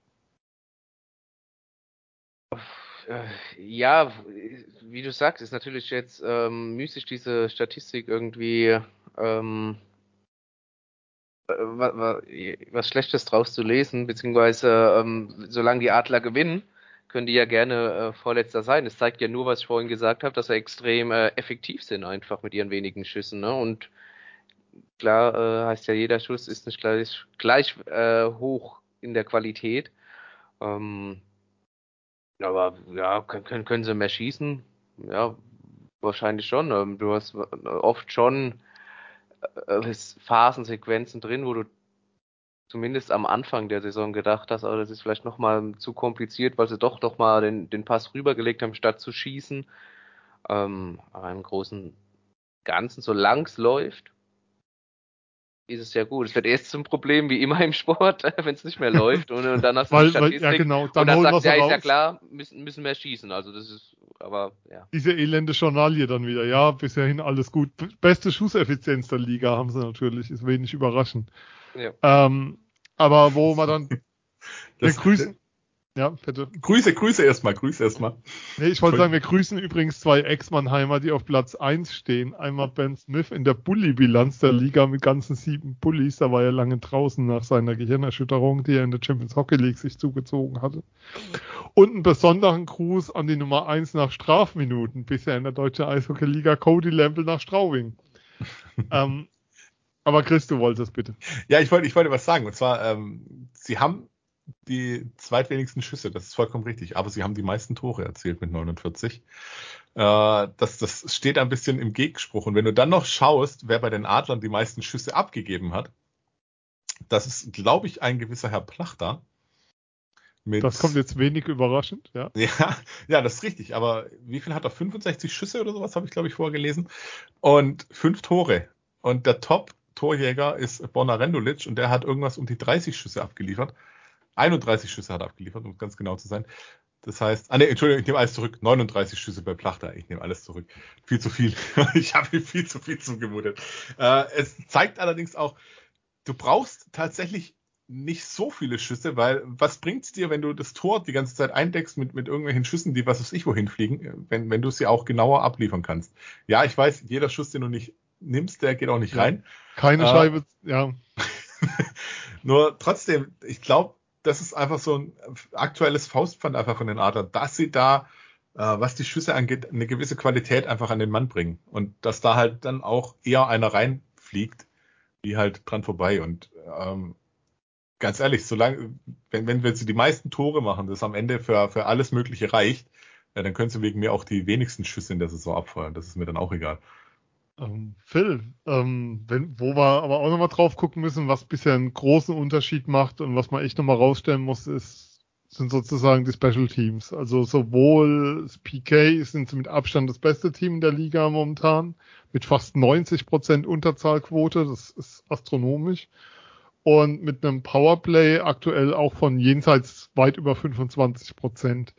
Äh, ja, wie du sagst, ist natürlich jetzt ähm, müßig, diese Statistik irgendwie ähm, was Schlechtes draus zu lesen, beziehungsweise ähm, solange die Adler gewinnen, können die ja gerne äh, Vorletzter sein. Es zeigt ja nur, was ich vorhin gesagt habe, dass sie extrem äh, effektiv sind, einfach mit ihren wenigen Schüssen. Ne? Und klar äh, heißt ja, jeder Schuss ist nicht gleich, gleich äh, hoch in der Qualität. Ähm, aber ja, können, können sie mehr schießen? Ja, wahrscheinlich schon. Ähm, du hast oft schon äh, Phasensequenzen drin, wo du zumindest am Anfang der Saison gedacht hast, aber das ist vielleicht nochmal zu kompliziert, weil sie doch doch mal den, den Pass rübergelegt haben, statt zu schießen. Ähm, aber im großen Ganzen, solange es läuft, ist es ja gut. Es wird erst zum Problem, wie immer im Sport, [LAUGHS] wenn es nicht mehr läuft und, und dann hast du [LAUGHS] weil, Statistik weil, ja, genau, dann und dann sagst ja, ist ja klar, müssen, müssen wir schießen. Also das ist aber ja. Diese elende Journalie dann wieder. Ja, bisherhin alles gut. Beste Schusseffizienz der Liga haben sie natürlich, ist wenig überraschend. Ja. Ähm, aber wo man dann [LAUGHS] das, wir grüßen. Ja, bitte. Grüße, Grüße erstmal, Grüße erstmal. Nee, ich wollte sagen, wir grüßen übrigens zwei Ex-Mannheimer, die auf Platz 1 stehen. Einmal Ben Smith in der Bully-Bilanz der Liga mit ganzen sieben Bullies. Da war er lange draußen nach seiner Gehirnerschütterung, die er in der Champions Hockey League sich zugezogen hatte. Und einen besonderen Gruß an die Nummer 1 nach Strafminuten, bisher in der deutschen Eishockey-Liga, Cody Lample nach Straubing. [LAUGHS] ähm, aber Chris, du wolltest bitte. Ja, ich wollte, ich wollte was sagen. Und zwar, ähm, sie haben die zweitwenigsten Schüsse, das ist vollkommen richtig, aber sie haben die meisten Tore erzielt mit 49. Äh, das, das steht ein bisschen im Gegenspruch. Und wenn du dann noch schaust, wer bei den Adlern die meisten Schüsse abgegeben hat, das ist, glaube ich, ein gewisser Herr Plachter. Mit, das kommt jetzt wenig überraschend, ja. [LAUGHS] Ja, ja, das ist richtig. Aber wie viel hat er? 65 Schüsse oder sowas, habe ich, glaube ich, vorgelesen. Und fünf Tore. Und der Top-Torjäger ist Bonner Rendulic und der hat irgendwas um die 30 Schüsse abgeliefert. 31 Schüsse hat er abgeliefert, um ganz genau zu sein. Das heißt, ah ne, Entschuldigung, ich nehme alles zurück. 39 Schüsse bei Plachter. Ich nehme alles zurück. Viel zu viel. [LAUGHS] ich habe ihm viel zu viel zugemutet. Äh, es zeigt allerdings auch, du brauchst tatsächlich nicht so viele Schüsse, weil was bringt's dir, wenn du das Tor die ganze Zeit eindeckst mit, mit irgendwelchen Schüssen, die was weiß ich wohin fliegen, wenn, wenn du sie auch genauer abliefern kannst. Ja, ich weiß, jeder Schuss, den du nicht nimmst, der geht auch nicht rein. Keine äh, Scheibe, ja. [LAUGHS] Nur trotzdem, ich glaube, das ist einfach so ein aktuelles Faustpfand einfach von den Adlern, dass sie da äh, was die Schüsse angeht, eine gewisse Qualität einfach an den Mann bringen. Und dass da halt dann auch eher einer reinfliegt, wie halt dran vorbei. Und ähm, ganz ehrlich, solange, wenn, wenn wir die meisten Tore machen, das am Ende für, für alles Mögliche reicht, ja, dann können sie wegen mir auch die wenigsten Schüsse in der Saison abfeuern. Das ist mir dann auch egal. Ähm, Phil, ähm, wenn, wo wir aber auch nochmal drauf gucken müssen, was bisher einen großen Unterschied macht und was man echt nochmal rausstellen muss, ist, sind sozusagen die Special Teams. Also sowohl das PK sind mit Abstand das beste Team in der Liga momentan, mit fast 90 Prozent Unterzahlquote, das ist astronomisch. Und mit einem Powerplay aktuell auch von jenseits weit über 25 Prozent.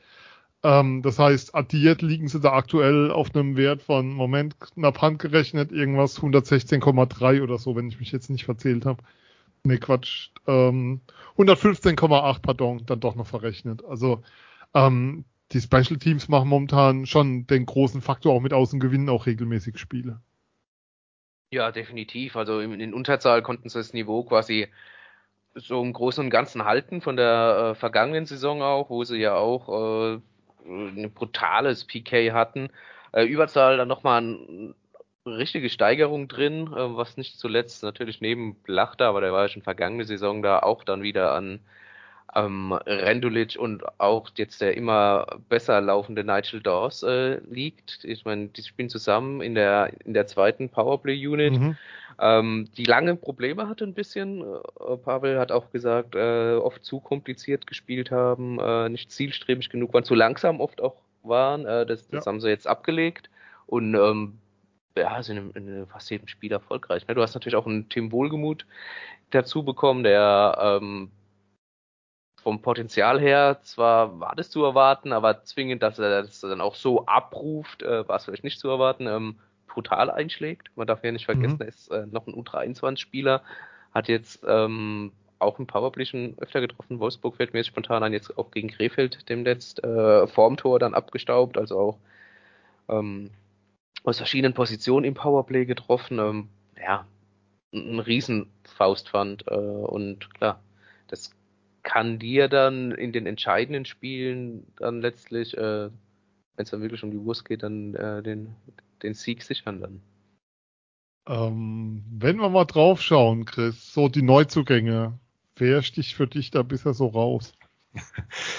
Ähm, das heißt, addiert liegen sie da aktuell auf einem Wert von, Moment, knapp handgerechnet, irgendwas 116,3 oder so, wenn ich mich jetzt nicht verzählt habe. Nee, Quatsch. Ähm, 115,8, pardon, dann doch noch verrechnet. Also ähm, die Special Teams machen momentan schon den großen Faktor auch mit außen gewinnen auch regelmäßig Spiele. Ja, definitiv. Also in, in Unterzahl konnten sie das Niveau quasi so im Großen und Ganzen halten von der äh, vergangenen Saison auch, wo sie ja auch äh, ein brutales PK hatten. Äh, Überzahl dann nochmal eine richtige Steigerung drin, äh, was nicht zuletzt natürlich neben Blachter, aber der war ja schon vergangene Saison da auch dann wieder an ähm, Rendulic und auch jetzt der immer besser laufende Nigel Dawes äh, liegt. Ich meine, die spielen zusammen in der in der zweiten Powerplay-Unit. Mhm. Ähm, die lange Probleme hatte ein bisschen. Äh, Pavel hat auch gesagt, äh, oft zu kompliziert gespielt haben, äh, nicht zielstrebig genug waren, zu langsam oft auch waren. Äh, das das ja. haben sie jetzt abgelegt und ähm, ja, sind in, fast jedem Spiel erfolgreich. Ne? Du hast natürlich auch einen Tim Wohlgemuth dazu bekommen, der ähm, vom Potenzial her zwar war das zu erwarten, aber zwingend, dass er das dann auch so abruft, äh, war es vielleicht nicht zu erwarten. Ähm, brutal einschlägt. Man darf ja nicht vergessen, mhm. er ist äh, noch ein U23-Spieler, hat jetzt ähm, auch im Powerplay schon öfter getroffen. Wolfsburg fällt mir jetzt spontan an, jetzt auch gegen Krefeld demnächst äh, Formtor dann abgestaubt, also auch ähm, aus verschiedenen Positionen im Powerplay getroffen. Ähm, ja, ein riesen Faustpfand äh, und klar, das kann dir dann in den entscheidenden Spielen dann letztlich, äh, wenn es dann wirklich um die Wurst geht, dann äh, den, den Sieg sichern dann. Ähm, wenn wir mal drauf schauen, Chris, so die Neuzugänge, wer sticht für dich da bisher so raus?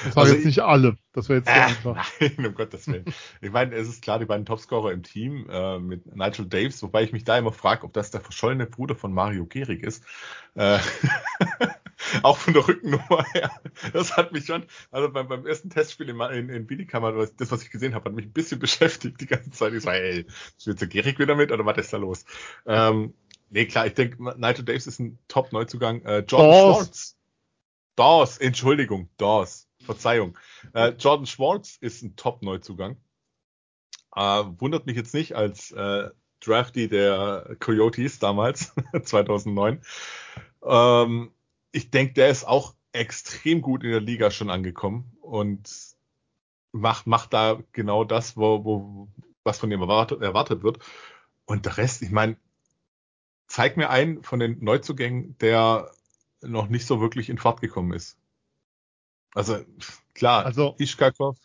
Das waren also jetzt nicht alle, das wäre jetzt äh, einfach. Nein, um Gottes Willen. Ich meine, es ist klar, die beiden Topscorer im Team äh, mit Nigel Daves, wobei ich mich da immer frage, ob das der verschollene Bruder von Mario Gehrig ist. Äh, [LAUGHS] auch von der Rückennummer her. Das hat mich schon, also beim, beim ersten Testspiel in, in, in Bietigkammer, das, was ich gesehen habe, hat mich ein bisschen [LAUGHS] beschäftigt die ganze Zeit. Ich so, ey, ist jetzt der Gehrig wieder mit oder was ist da los? Ähm, nee, klar, ich denke, Nigel Davis ist ein Top-Neuzugang. Äh, Jordan Dawes. Schwartz. Dawes, Entschuldigung, Dawes. Verzeihung. Äh, Jordan Schwartz ist ein Top-Neuzugang. Äh, wundert mich jetzt nicht als äh, Drafty der Coyotes damals, [LAUGHS] 2009. Ähm, ich denke, der ist auch extrem gut in der Liga schon angekommen und macht, macht da genau das, wo, wo, was von ihm erwartet, erwartet wird. Und der Rest, ich meine, zeig mir einen von den Neuzugängen, der noch nicht so wirklich in Fahrt gekommen ist. Also klar, also, Ischkakov.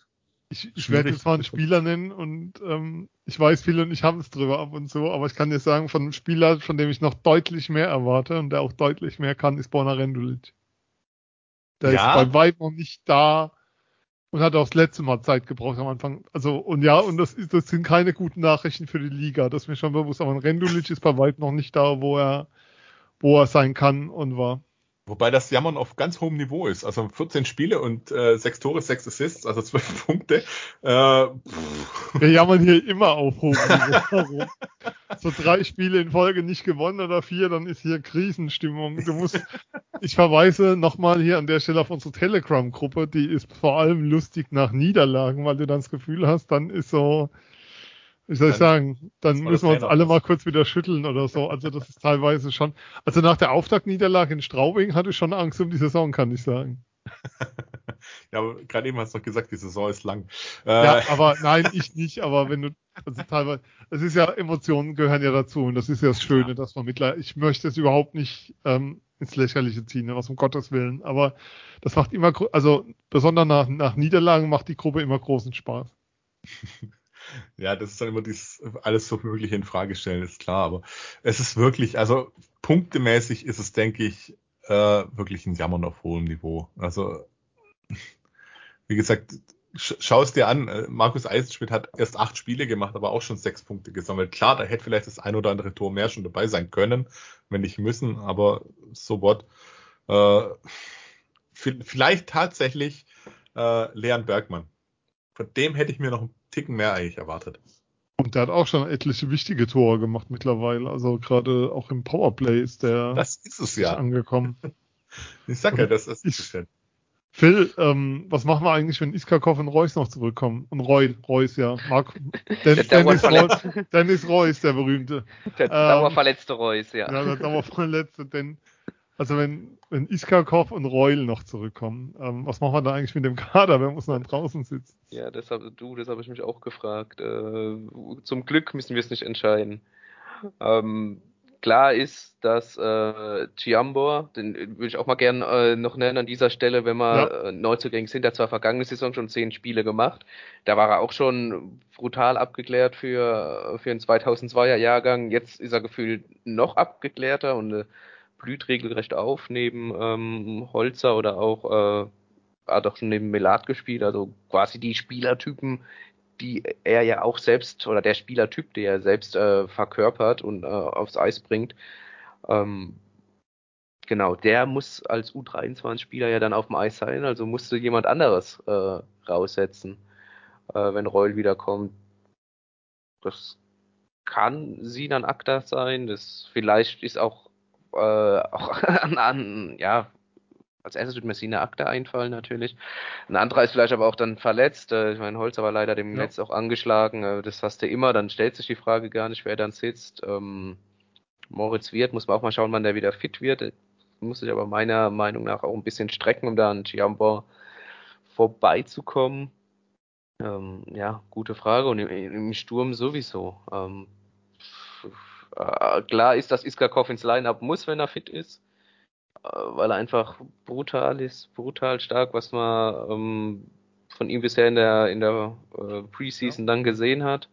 Ich, ich werde jetzt mal einen Spieler nennen und ähm, ich weiß, viele und ich haben es drüber ab und zu, aber ich kann dir sagen, von einem Spieler, von dem ich noch deutlich mehr erwarte und der auch deutlich mehr kann, ist Borna Rendulic. Der ja. ist bei weit noch nicht da und hat auch das letzte Mal Zeit gebraucht am Anfang. Also, und ja, und das, ist, das sind keine guten Nachrichten für die Liga, das ist mir schon bewusst, aber Rendulic ist bei weit noch nicht da, wo er, wo er sein kann und war. Wobei das Jammern auf ganz hohem Niveau ist. Also 14 Spiele und äh, 6 Tore, 6 Assists, also 12 [LAUGHS] Punkte. Äh, Wir jammern hier immer auf hohem Niveau. so drei Spiele in Folge nicht gewonnen oder vier, dann ist hier Krisenstimmung. Du musst, ich verweise nochmal hier an der Stelle auf unsere Telegram-Gruppe, die ist vor allem lustig nach Niederlagen, weil du dann das Gefühl hast, dann ist so, wie soll ich sagen, dann müssen wir uns alle mal kurz wieder schütteln oder so. Also das ist teilweise schon. Also nach der Auftaktniederlage in Straubing hatte ich schon Angst um die Saison, kann ich sagen. [LAUGHS] ja, aber gerade eben hast du doch gesagt, die Saison ist lang. Äh, ja, [LAUGHS] aber nein, ich nicht, aber wenn du, also teilweise, es ist ja, Emotionen gehören ja dazu und das ist ja das Schöne, ja. dass man mittlerweile, ich möchte es überhaupt nicht ähm, ins Lächerliche ziehen, was um Gottes Willen, aber das macht immer, also besonders nach, nach Niederlagen macht die Gruppe immer großen Spaß. [LAUGHS] ja, das ist dann immer dieses alles so mögliche in Frage stellen, ist klar, aber es ist wirklich, also punktemäßig ist es, denke ich, äh, wirklich ein Jammern auf hohem Niveau. Also, wie gesagt, schau es dir an, äh, Markus Eisenschmidt hat erst acht Spiele gemacht, aber auch schon sechs Punkte gesammelt. Klar, da hätte vielleicht das ein oder andere Tor mehr schon dabei sein können, wenn nicht müssen, aber so what. Äh, vielleicht tatsächlich äh, Leon Bergmann. Von dem hätte ich mir noch einen Ticken mehr eigentlich erwartet. Und der hat auch schon etliche wichtige Tore gemacht mittlerweile. Also gerade auch im Powerplay ist der das ist es ja. angekommen. [LAUGHS] Ich sag ja, das ist ich, Phil, ähm, was machen wir eigentlich, wenn Iskakov und Reus noch zurückkommen? Und Roy, Reus, ja. Mark, [LAUGHS] Den, Dennis, Reus, Dennis Reus, der berühmte. Der ähm, dauerverletzte Reus, ja. Ja, der dauerverletzte, denn, also wenn, wenn Iskakov und Reul noch zurückkommen, ähm, was machen wir da eigentlich mit dem Kader, wenn dann draußen sitzen? Ja, das hab, du, das habe ich mich auch gefragt. Äh, zum Glück müssen wir es nicht entscheiden. Ähm, Klar ist, dass äh, Chiambor, den würde ich auch mal gern äh, noch nennen an dieser Stelle, wenn wir ja. äh, Neuzugänge sind, der zwar vergangene Saison schon zehn Spiele gemacht, da war er auch schon brutal abgeklärt für, für einen 2002er Jahrgang, jetzt ist er gefühlt noch abgeklärter und äh, blüht regelrecht auf neben ähm, Holzer oder auch äh, hat auch schon neben Melat gespielt, also quasi die Spielertypen, die er ja auch selbst oder der Spielertyp, der er selbst äh, verkörpert und äh, aufs Eis bringt, ähm, genau, der muss als U23-Spieler ja dann auf dem Eis sein, also musste jemand anderes äh, raussetzen, äh, wenn Reul wiederkommt. Das kann Sinan Akta sein, das vielleicht ist auch, äh, auch [LAUGHS] an, an, ja, als erstes wird Messina Akte einfallen natürlich. Ein anderer ist vielleicht aber auch dann verletzt. Äh, ich meine, Holz aber leider dem ja. Netz auch angeschlagen. Äh, das hast du immer. Dann stellt sich die Frage gar nicht, wer dann sitzt. Ähm, Moritz wird, muss man auch mal schauen, wann der wieder fit wird. Muss sich aber meiner Meinung nach auch ein bisschen strecken, um da an Giambor vorbeizukommen. Ähm, ja, gute Frage. Und im, im Sturm sowieso. Ähm, äh, klar ist, dass Iskakov ins Line-Up muss, wenn er fit ist. Äh, weil er einfach brutal ist, brutal stark, was man ähm, von ihm bisher in der in der äh, Preseason ja. dann gesehen hat.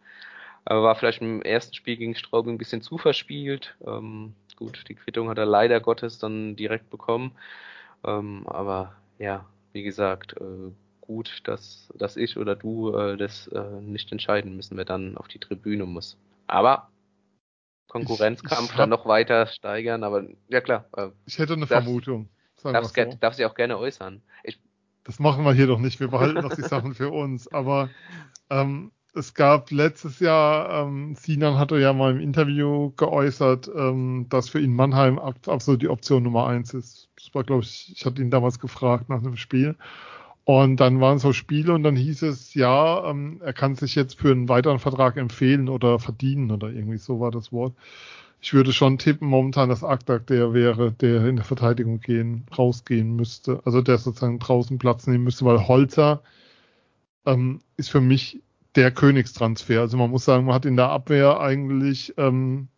Aber war vielleicht im ersten Spiel gegen Straubing ein bisschen zu verspielt. Ähm, gut, die Quittung hat er leider Gottes dann direkt bekommen. Ähm, aber ja, wie gesagt, äh, gut, dass, dass ich oder du äh, das äh, nicht entscheiden müssen, wer dann auf die Tribüne muss. Aber Konkurrenzkampf ich, dann noch weiter steigern, aber ja klar. Äh, ich hätte eine darf, Vermutung. Darf, so. darf sie auch gerne äußern. Ich, das machen wir hier doch nicht, wir behalten doch die Sachen für uns. Aber ähm, es gab letztes Jahr, ähm, Sinan hatte ja mal im Interview geäußert, ähm, dass für ihn Mannheim absolut die Option Nummer eins ist. Das war, glaube ich, ich hatte ihn damals gefragt nach einem Spiel. Und dann waren so Spiele und dann hieß es, ja, ähm, er kann sich jetzt für einen weiteren Vertrag empfehlen oder verdienen oder irgendwie so war das Wort. Ich würde schon tippen momentan, dass Aktak der wäre, der in der Verteidigung gehen, rausgehen müsste. Also der sozusagen draußen Platz nehmen müsste, weil Holzer ähm, ist für mich der Königstransfer. Also man muss sagen, man hat in der Abwehr eigentlich ähm,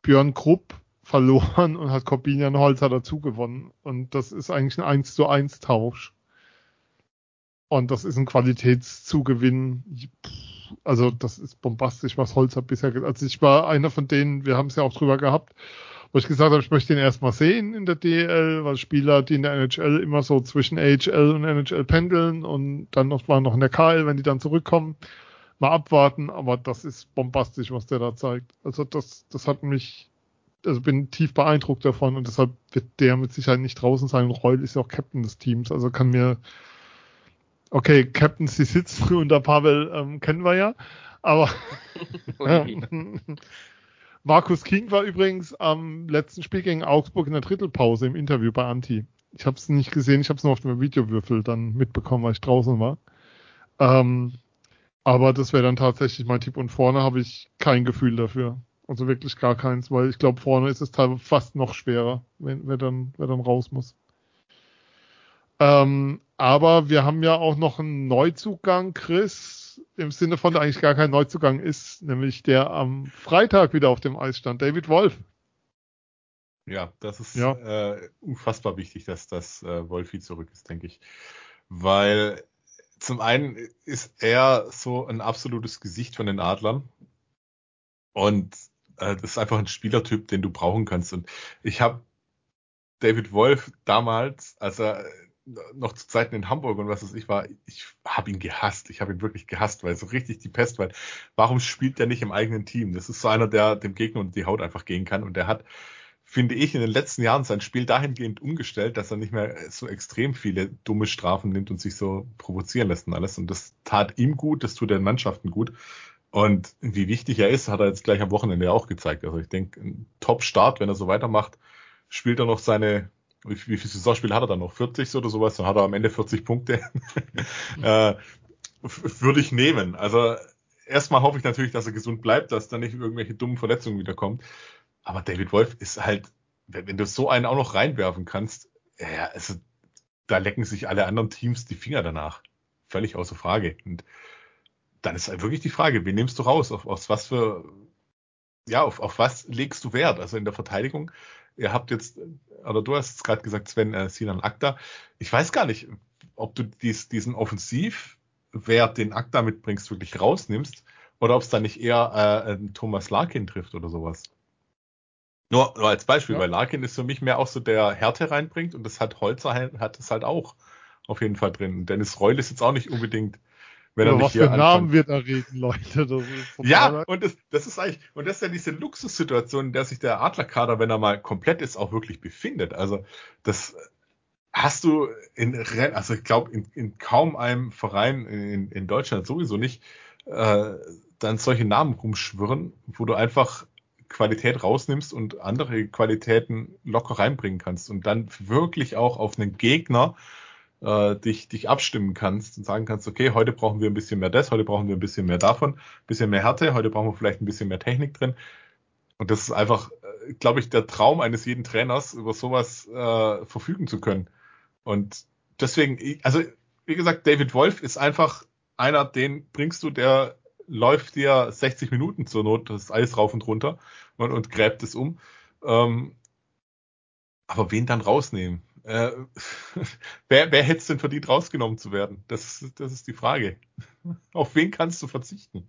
Björn Krupp verloren [LAUGHS] und hat Corbinian Holzer dazu gewonnen. Und das ist eigentlich ein 1 zu 1 Tausch. Und das ist ein Qualitätszugewinn. Also das ist bombastisch, was Holz hat bisher gesagt. Also ich war einer von denen, wir haben es ja auch drüber gehabt, wo ich gesagt habe, ich möchte ihn erstmal sehen in der DL, weil Spieler, die in der NHL immer so zwischen AHL und NHL pendeln und dann noch mal noch in der KL, wenn die dann zurückkommen, mal abwarten. Aber das ist bombastisch, was der da zeigt. Also das, das hat mich, also bin tief beeindruckt davon und deshalb wird der mit Sicherheit nicht draußen sein. Reul ist ja auch Captain des Teams, also kann mir Okay, Captain Sisitzky und der Pavel ähm, kennen wir ja, aber [LAUGHS] [LAUGHS] Markus King war übrigens am letzten Spiel gegen Augsburg in der Drittelpause im Interview bei Anti. Ich habe es nicht gesehen, ich habe es nur auf dem Videowürfel dann mitbekommen, weil ich draußen war. Ähm, aber das wäre dann tatsächlich mein Tipp. Und vorne habe ich kein Gefühl dafür. Also wirklich gar keins, weil ich glaube, vorne ist es teilweise fast noch schwerer, wenn wer dann, wer dann raus muss. Ähm, aber wir haben ja auch noch einen Neuzugang, Chris, im Sinne von, der eigentlich gar kein Neuzugang ist, nämlich der am Freitag wieder auf dem Eis stand, David Wolf. Ja, das ist ja. Äh, unfassbar wichtig, dass das äh, Wolfi zurück ist, denke ich. Weil zum einen ist er so ein absolutes Gesicht von den Adlern. Und äh, das ist einfach ein Spielertyp, den du brauchen kannst. Und ich habe David Wolf damals, als er noch zu Zeiten in Hamburg und was weiß ich war, ich habe ihn gehasst. Ich habe ihn wirklich gehasst, weil so richtig die Pest war. Warum spielt der nicht im eigenen Team? Das ist so einer, der dem Gegner unter die Haut einfach gehen kann. Und der hat, finde ich, in den letzten Jahren sein Spiel dahingehend umgestellt, dass er nicht mehr so extrem viele dumme Strafen nimmt und sich so provozieren lässt und alles. Und das tat ihm gut, das tut den Mannschaften gut. Und wie wichtig er ist, hat er jetzt gleich am Wochenende auch gezeigt. Also ich denke, ein Top-Start, wenn er so weitermacht, spielt er noch seine wie, wie viele Saisonspiele hat er dann noch? 40 oder sowas? Dann hat er am Ende 40 Punkte. [LAUGHS] äh, würde ich nehmen. Also erstmal hoffe ich natürlich, dass er gesund bleibt, dass da nicht irgendwelche dummen Verletzungen wiederkommen. Aber David Wolf ist halt, wenn, wenn du so einen auch noch reinwerfen kannst, ja, also, da lecken sich alle anderen Teams die Finger danach. Völlig außer Frage. Und dann ist halt wirklich die Frage, wen nimmst du raus? Auf, auf was für, ja, auf, auf was legst du Wert? Also in der Verteidigung ihr habt jetzt, oder du hast es gerade gesagt, Sven, äh, Sinan Akta. Ich weiß gar nicht, ob du dies, diesen Offensivwert, den Akta mitbringst, wirklich rausnimmst oder ob es da nicht eher äh, Thomas Larkin trifft oder sowas. Nur, nur als Beispiel, ja. weil Larkin ist für mich mehr auch so der Härte reinbringt und das hat Holzer hat es halt auch auf jeden Fall drin. Dennis Reul ist jetzt auch nicht unbedingt wenn Über was für Namen wir da reden, [LAUGHS] Leute. ja, und das, das ist eigentlich, und das ist ja diese Luxussituation, in der sich der Adlerkader, wenn er mal komplett ist, auch wirklich befindet. Also das hast du in Renn, also ich glaube in, in kaum einem Verein in, in Deutschland sowieso nicht, äh, dann solche Namen rumschwirren, wo du einfach Qualität rausnimmst und andere Qualitäten locker reinbringen kannst und dann wirklich auch auf einen Gegner äh, dich, dich abstimmen kannst und sagen kannst, okay, heute brauchen wir ein bisschen mehr das, heute brauchen wir ein bisschen mehr davon, ein bisschen mehr Härte, heute brauchen wir vielleicht ein bisschen mehr Technik drin. Und das ist einfach, äh, glaube ich, der Traum eines jeden Trainers, über sowas äh, verfügen zu können. Und deswegen, also wie gesagt, David Wolf ist einfach einer, den bringst du, der läuft dir 60 Minuten zur Not das Eis rauf und runter und, und gräbt es um. Ähm, aber wen dann rausnehmen? Äh, [LAUGHS] wer, wer hätte es denn verdient, rausgenommen zu werden? Das, das ist die Frage. [LAUGHS] Auf wen kannst du verzichten?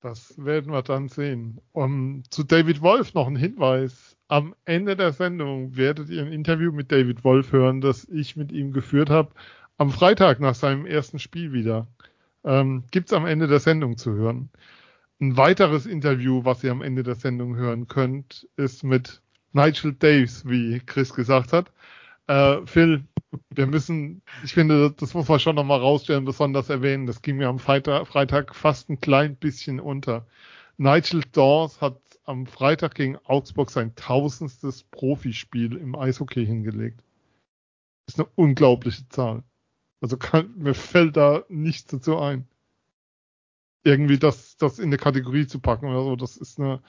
Das werden wir dann sehen. Um, zu David Wolf noch ein Hinweis. Am Ende der Sendung werdet ihr ein Interview mit David Wolf hören, das ich mit ihm geführt habe. Am Freitag nach seinem ersten Spiel wieder. Ähm, Gibt es am Ende der Sendung zu hören. Ein weiteres Interview, was ihr am Ende der Sendung hören könnt, ist mit Nigel Daves, wie Chris gesagt hat. Äh, Phil, wir müssen, ich finde, das muss man schon nochmal rausstellen, besonders erwähnen. Das ging mir am Freitag, Freitag fast ein klein bisschen unter. Nigel Dawes hat am Freitag gegen Augsburg sein tausendstes Profispiel im Eishockey hingelegt. Das ist eine unglaubliche Zahl. Also kann, mir fällt da nichts dazu ein. Irgendwie das, das in eine Kategorie zu packen oder so, das ist eine,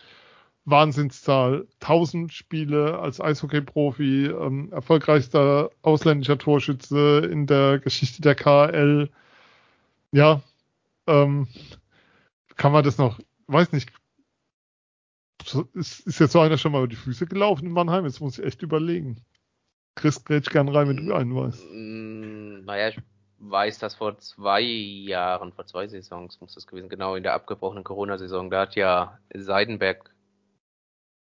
Wahnsinnszahl. 1000 Spiele als Eishockey-Profi, ähm, erfolgreichster ausländischer Torschütze in der Geschichte der KL. Ja, ähm, kann man das noch, weiß nicht, ist, ist jetzt so einer schon mal über die Füße gelaufen in Mannheim? Jetzt muss ich echt überlegen. Chris grätsch gern rein, wenn du einen weißt. Mm, naja, ich weiß, dass vor zwei Jahren, vor zwei Saisons muss das gewesen, genau in der abgebrochenen Corona-Saison, da hat ja Seidenberg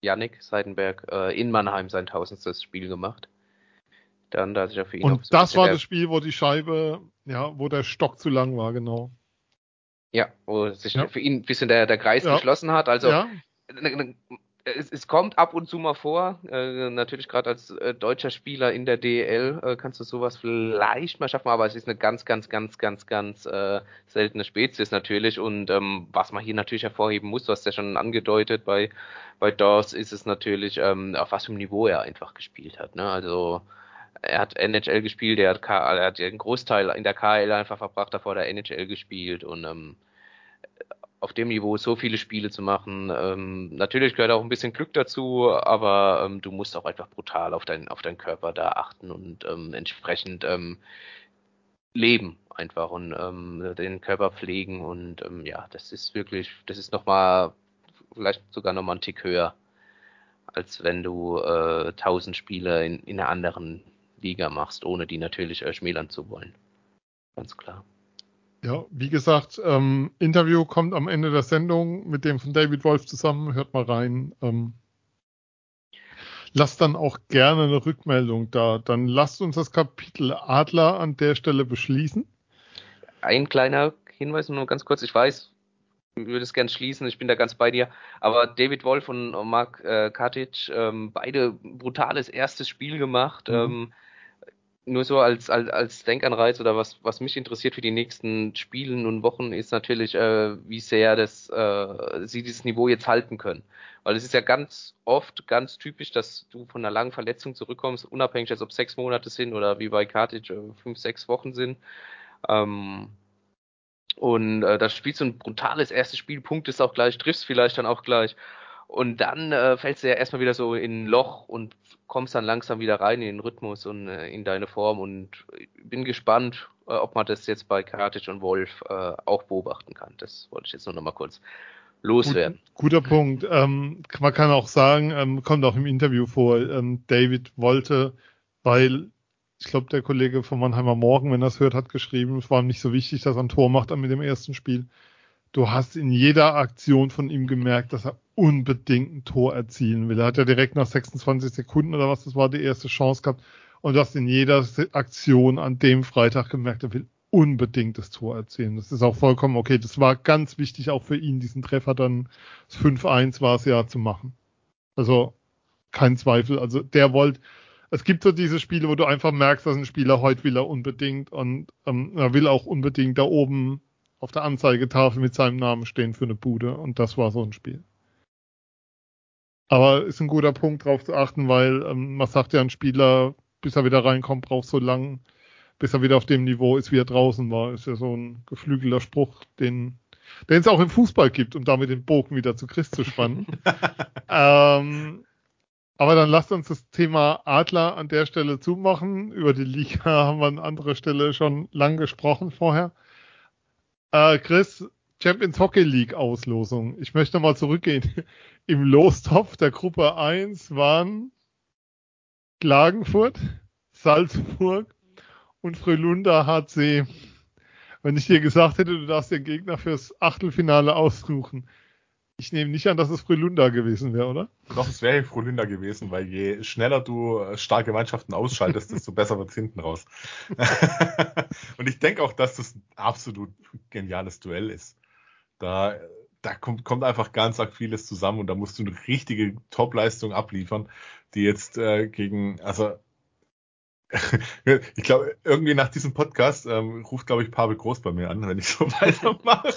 Yannick Seidenberg äh, in Mannheim sein tausendstes Spiel gemacht. Dann, da sich für ihn Und das war das Spiel, wo die Scheibe, ja, wo der Stock zu lang war, genau. Ja, wo sich ja. für ihn ein bisschen der, der Kreis ja. geschlossen hat. Also ja es, es, kommt ab und zu mal vor, äh, natürlich gerade als äh, deutscher Spieler in der DL äh, kannst du sowas vielleicht mal schaffen, aber es ist eine ganz, ganz, ganz, ganz, ganz äh, seltene Spezies natürlich und ähm, was man hier natürlich hervorheben muss, du hast ja schon angedeutet, bei, bei Dawes ist es natürlich, ähm, auf was für einem Niveau er einfach gespielt hat, ne? also er hat NHL gespielt, er hat, K er hat den Großteil in der KL einfach verbracht, davor der NHL gespielt und ähm, auf dem Niveau so viele Spiele zu machen. Ähm, natürlich gehört auch ein bisschen Glück dazu, aber ähm, du musst auch einfach brutal auf, dein, auf deinen Körper da achten und ähm, entsprechend ähm, leben einfach und ähm, den Körper pflegen und ähm, ja, das ist wirklich, das ist nochmal, vielleicht sogar nochmal ein Tick höher, als wenn du äh, 1000 Spiele in, in einer anderen Liga machst, ohne die natürlich äh, schmälern zu wollen. Ganz klar. Ja, wie gesagt, ähm, Interview kommt am Ende der Sendung mit dem von David Wolf zusammen. Hört mal rein. Ähm, lasst dann auch gerne eine Rückmeldung da. Dann lasst uns das Kapitel Adler an der Stelle beschließen. Ein kleiner Hinweis nur ganz kurz. Ich weiß, ich würde es gern schließen, ich bin da ganz bei dir. Aber David Wolf und Mark äh, Katic, ähm, beide brutales erstes Spiel gemacht. Mhm. Ähm, nur so als, als, als Denkanreiz oder was, was mich interessiert für die nächsten Spielen und Wochen ist natürlich, äh, wie sehr das, äh, sie dieses Niveau jetzt halten können. Weil es ist ja ganz oft ganz typisch, dass du von einer langen Verletzung zurückkommst, unabhängig, als ob sechs Monate sind oder wie bei Kartic äh, fünf, sechs Wochen sind. Ähm, und äh, da spielst du ein brutales erstes Spiel, punktest auch gleich, triffst vielleicht dann auch gleich. Und dann äh, fällst du ja erstmal wieder so in ein Loch und kommst dann langsam wieder rein in den Rhythmus und äh, in deine Form und bin gespannt, äh, ob man das jetzt bei Karatic und Wolf äh, auch beobachten kann. Das wollte ich jetzt nur noch mal kurz loswerden. Gut, guter Punkt. Ähm, man kann auch sagen, ähm, kommt auch im Interview vor, ähm, David wollte, weil ich glaube, der Kollege von Mannheimer Morgen, wenn er es hört, hat geschrieben, es war nicht so wichtig, dass er ein Tor macht mit dem ersten Spiel du hast in jeder Aktion von ihm gemerkt, dass er unbedingt ein Tor erzielen will. Er hat ja direkt nach 26 Sekunden oder was das war, die erste Chance gehabt. Und du hast in jeder Aktion an dem Freitag gemerkt, er will unbedingt das Tor erzielen. Das ist auch vollkommen okay. Das war ganz wichtig auch für ihn, diesen Treffer dann, das 5-1 war es ja zu machen. Also kein Zweifel. Also der wollte, es gibt so diese Spiele, wo du einfach merkst, dass ein Spieler heute will er unbedingt und ähm, er will auch unbedingt da oben auf der Anzeigetafel mit seinem Namen stehen für eine Bude und das war so ein Spiel. Aber ist ein guter Punkt darauf zu achten, weil ähm, man sagt ja, ein Spieler, bis er wieder reinkommt, braucht so lang, bis er wieder auf dem Niveau ist, wie er draußen war. Ist ja so ein geflügelter Spruch, den den es auch im Fußball gibt, um damit den Bogen wieder zu Christ zu spannen. [LAUGHS] ähm, aber dann lasst uns das Thema Adler an der Stelle zumachen. Über die Liga [LAUGHS] haben wir an anderer Stelle schon lang gesprochen vorher. Äh, Chris, Champions Hockey League Auslosung. Ich möchte mal zurückgehen. [LAUGHS] Im Lostopf der Gruppe 1 waren Klagenfurt, Salzburg und Frölunda HC. Wenn ich dir gesagt hätte, du darfst den Gegner fürs Achtelfinale aussuchen, ich nehme nicht an, dass es Frölunda gewesen wäre, oder? Doch, es wäre Frölunda gewesen, weil je schneller du starke Mannschaften ausschaltest, [LAUGHS] desto besser wird es hinten raus. [LAUGHS] und ich denke auch, dass das ein absolut geniales Duell ist. Da, da kommt, kommt einfach ganz arg vieles zusammen und da musst du eine richtige Topleistung abliefern, die jetzt äh, gegen, also [LAUGHS] ich glaube, irgendwie nach diesem Podcast ähm, ruft, glaube ich, Pavel Groß bei mir an, wenn ich so [LAUGHS] weitermache.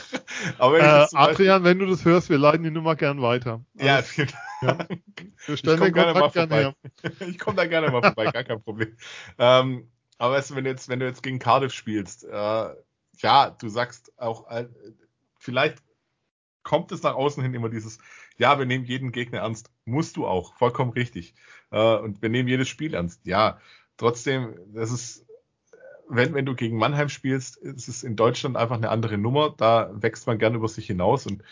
Aber wenn äh, Adrian, wenn du das hörst, wir leiten die Nummer gern weiter. Ja, vielen Dank. Ja. Wir stellen ich komme gerne mal vorbei. [LAUGHS] ich komme da gerne mal vorbei, gar kein Problem. Ähm, aber weißt du, wenn du jetzt, wenn du jetzt gegen Cardiff spielst, äh, ja, du sagst auch, äh, vielleicht kommt es nach außen hin immer dieses, ja, wir nehmen jeden Gegner ernst. Musst du auch, vollkommen richtig. Äh, und wir nehmen jedes Spiel ernst. Ja, Trotzdem, das ist, wenn, wenn du gegen Mannheim spielst, ist es in Deutschland einfach eine andere Nummer. Da wächst man gern über sich hinaus. Und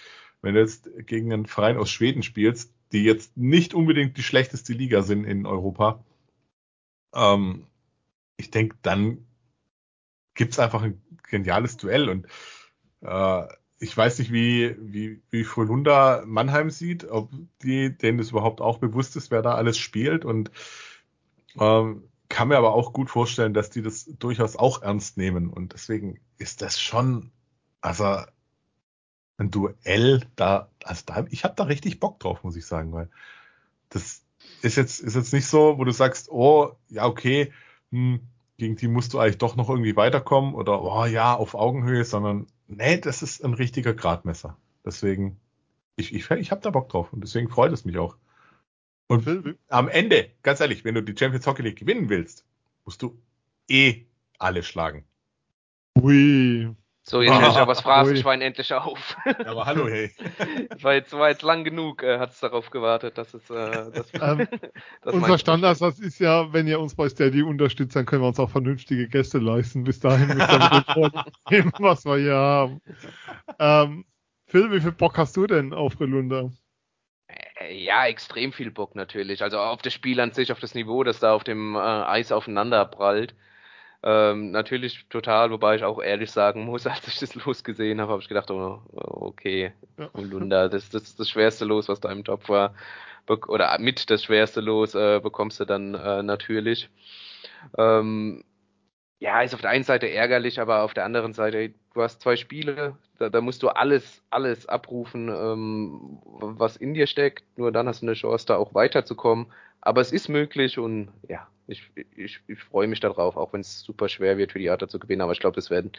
wenn du jetzt gegen einen Verein aus Schweden spielst, die jetzt nicht unbedingt die schlechteste Liga sind in Europa, ähm, ich denke, dann gibt's einfach ein geniales Duell. Und äh, ich weiß nicht, wie, wie, wie Frölunda Mannheim sieht, ob die, denen das überhaupt auch bewusst ist, wer da alles spielt. Und ähm, kann mir aber auch gut vorstellen, dass die das durchaus auch ernst nehmen. Und deswegen ist das schon, also ein Duell da, also da, ich habe da richtig Bock drauf, muss ich sagen, weil das ist jetzt, ist jetzt nicht so, wo du sagst, oh, ja, okay, hm, gegen die musst du eigentlich doch noch irgendwie weiterkommen oder oh ja, auf Augenhöhe, sondern nee, das ist ein richtiger Gradmesser. Deswegen, ich, ich, ich habe da Bock drauf und deswegen freut es mich auch. Und am Ende, ganz ehrlich, wenn du die Champions Hockey League gewinnen willst, musst du eh alle schlagen. Ui. So, jetzt ah, ich aber das [LAUGHS] Phrasenschwein endlich auf. aber hallo, hey. [LAUGHS] war, jetzt, war jetzt lang genug, äh, hat es darauf gewartet, dass es. Äh, das, [LAUGHS] ähm, unser Standardsatz ist ja, wenn ihr uns bei Steady unterstützt, dann können wir uns auch vernünftige Gäste leisten. Bis dahin müsst ihr mit dem was wir hier haben. Ähm, Phil, wie viel Bock hast du denn auf Relunda? Äh, ja, extrem viel Bock natürlich. Also auf das Spiel an sich, auf das Niveau, das da auf dem äh, Eis aufeinander prallt. Ähm, natürlich total, wobei ich auch ehrlich sagen muss, [LAUGHS] als ich das Los gesehen habe, habe ich gedacht, oh, okay, Holunder, das, das ist das schwerste Los, was da im Top war. Oder mit das schwerste Los äh, bekommst du dann äh, natürlich. Ähm, ja, ist auf der einen Seite ärgerlich, aber auf der anderen Seite, du hast zwei Spiele, da, da musst du alles, alles abrufen, ähm, was in dir steckt. Nur dann hast du eine Chance, da auch weiterzukommen. Aber es ist möglich und ja, ich, ich, ich freue mich darauf, auch wenn es super schwer wird für die Adler zu gewinnen. Aber ich glaube, es werden,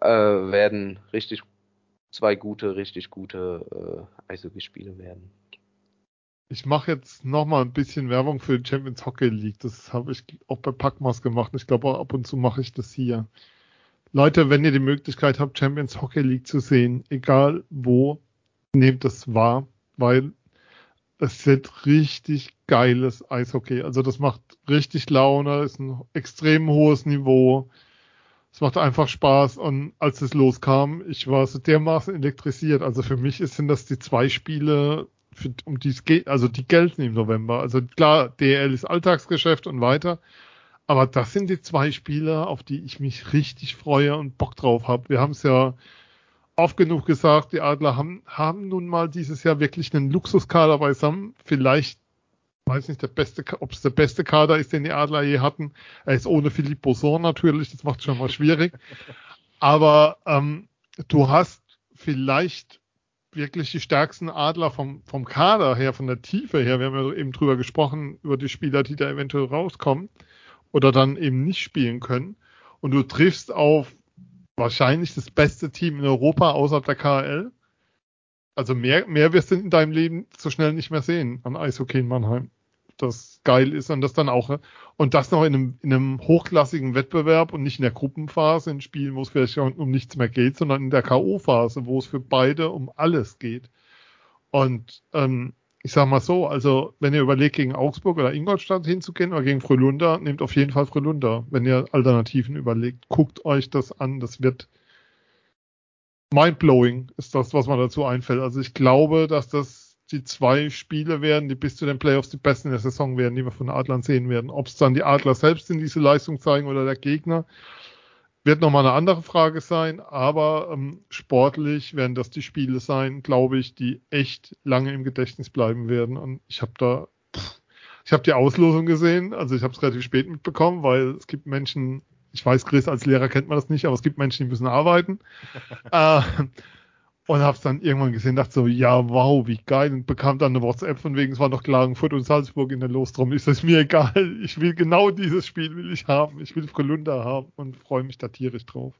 äh, werden richtig zwei gute, richtig gute äh, Eishockey-Spiele werden. Ich mache jetzt nochmal ein bisschen Werbung für die Champions Hockey League. Das habe ich auch bei Packmas gemacht. Ich glaube, ab und zu mache ich das hier. Leute, wenn ihr die Möglichkeit habt, Champions Hockey League zu sehen, egal wo, nehmt das wahr, weil es wird richtig geiles Eishockey. Also das macht richtig Laune, ist ein extrem hohes Niveau. Es macht einfach Spaß und als es loskam, ich war so dermaßen elektrisiert. Also für mich sind das die zwei Spiele, für, um die es geht, also die gelten im November. Also klar, DL ist Alltagsgeschäft und weiter. Aber das sind die zwei Spiele, auf die ich mich richtig freue und Bock drauf habe. Wir haben es ja oft genug gesagt, die Adler haben, haben nun mal dieses Jahr wirklich einen Luxuskader beisammen. Vielleicht, weiß nicht, der beste, ob es der beste Kader ist, den die Adler je hatten. Er ist ohne Philippe Boson natürlich, das macht schon mal schwierig. Aber ähm, du hast vielleicht wirklich die stärksten Adler vom, vom Kader her, von der Tiefe her. Wir haben ja eben drüber gesprochen, über die Spieler, die da eventuell rauskommen oder dann eben nicht spielen können. Und du triffst auf wahrscheinlich das beste Team in Europa außerhalb der KL. Also mehr, mehr wirst du in deinem Leben so schnell nicht mehr sehen an Eishockey in Mannheim. Das geil ist und das dann auch, und das noch in einem, in einem hochklassigen Wettbewerb und nicht in der Gruppenphase, in Spielen, wo es vielleicht um nichts mehr geht, sondern in der K.O.-Phase, wo es für beide um alles geht. Und ähm, ich sag mal so, also wenn ihr überlegt, gegen Augsburg oder Ingolstadt hinzugehen oder gegen Frölunda, nehmt auf jeden Fall Frölunda, wenn ihr Alternativen überlegt. Guckt euch das an, das wird mindblowing, ist das, was man dazu einfällt. Also ich glaube, dass das die zwei Spiele werden, die bis zu den Playoffs die besten in der Saison werden, die wir von den Adlern sehen werden. Ob es dann die Adler selbst in diese Leistung zeigen oder der Gegner, wird nochmal eine andere Frage sein, aber ähm, sportlich werden das die Spiele sein, glaube ich, die echt lange im Gedächtnis bleiben werden. Und ich habe da, pff, ich habe die Auslosung gesehen, also ich habe es relativ spät mitbekommen, weil es gibt Menschen, ich weiß, Chris, als Lehrer kennt man das nicht, aber es gibt Menschen, die müssen arbeiten. [LAUGHS] äh, und hab's dann irgendwann gesehen, dachte so, ja, wow, wie geil. Und bekam dann eine WhatsApp von wegen, es war noch Klagenfurt und Salzburg in der Lostrum. Ist das mir egal. Ich will genau dieses Spiel will ich haben. Ich will Frölunda haben und freue mich da tierisch drauf.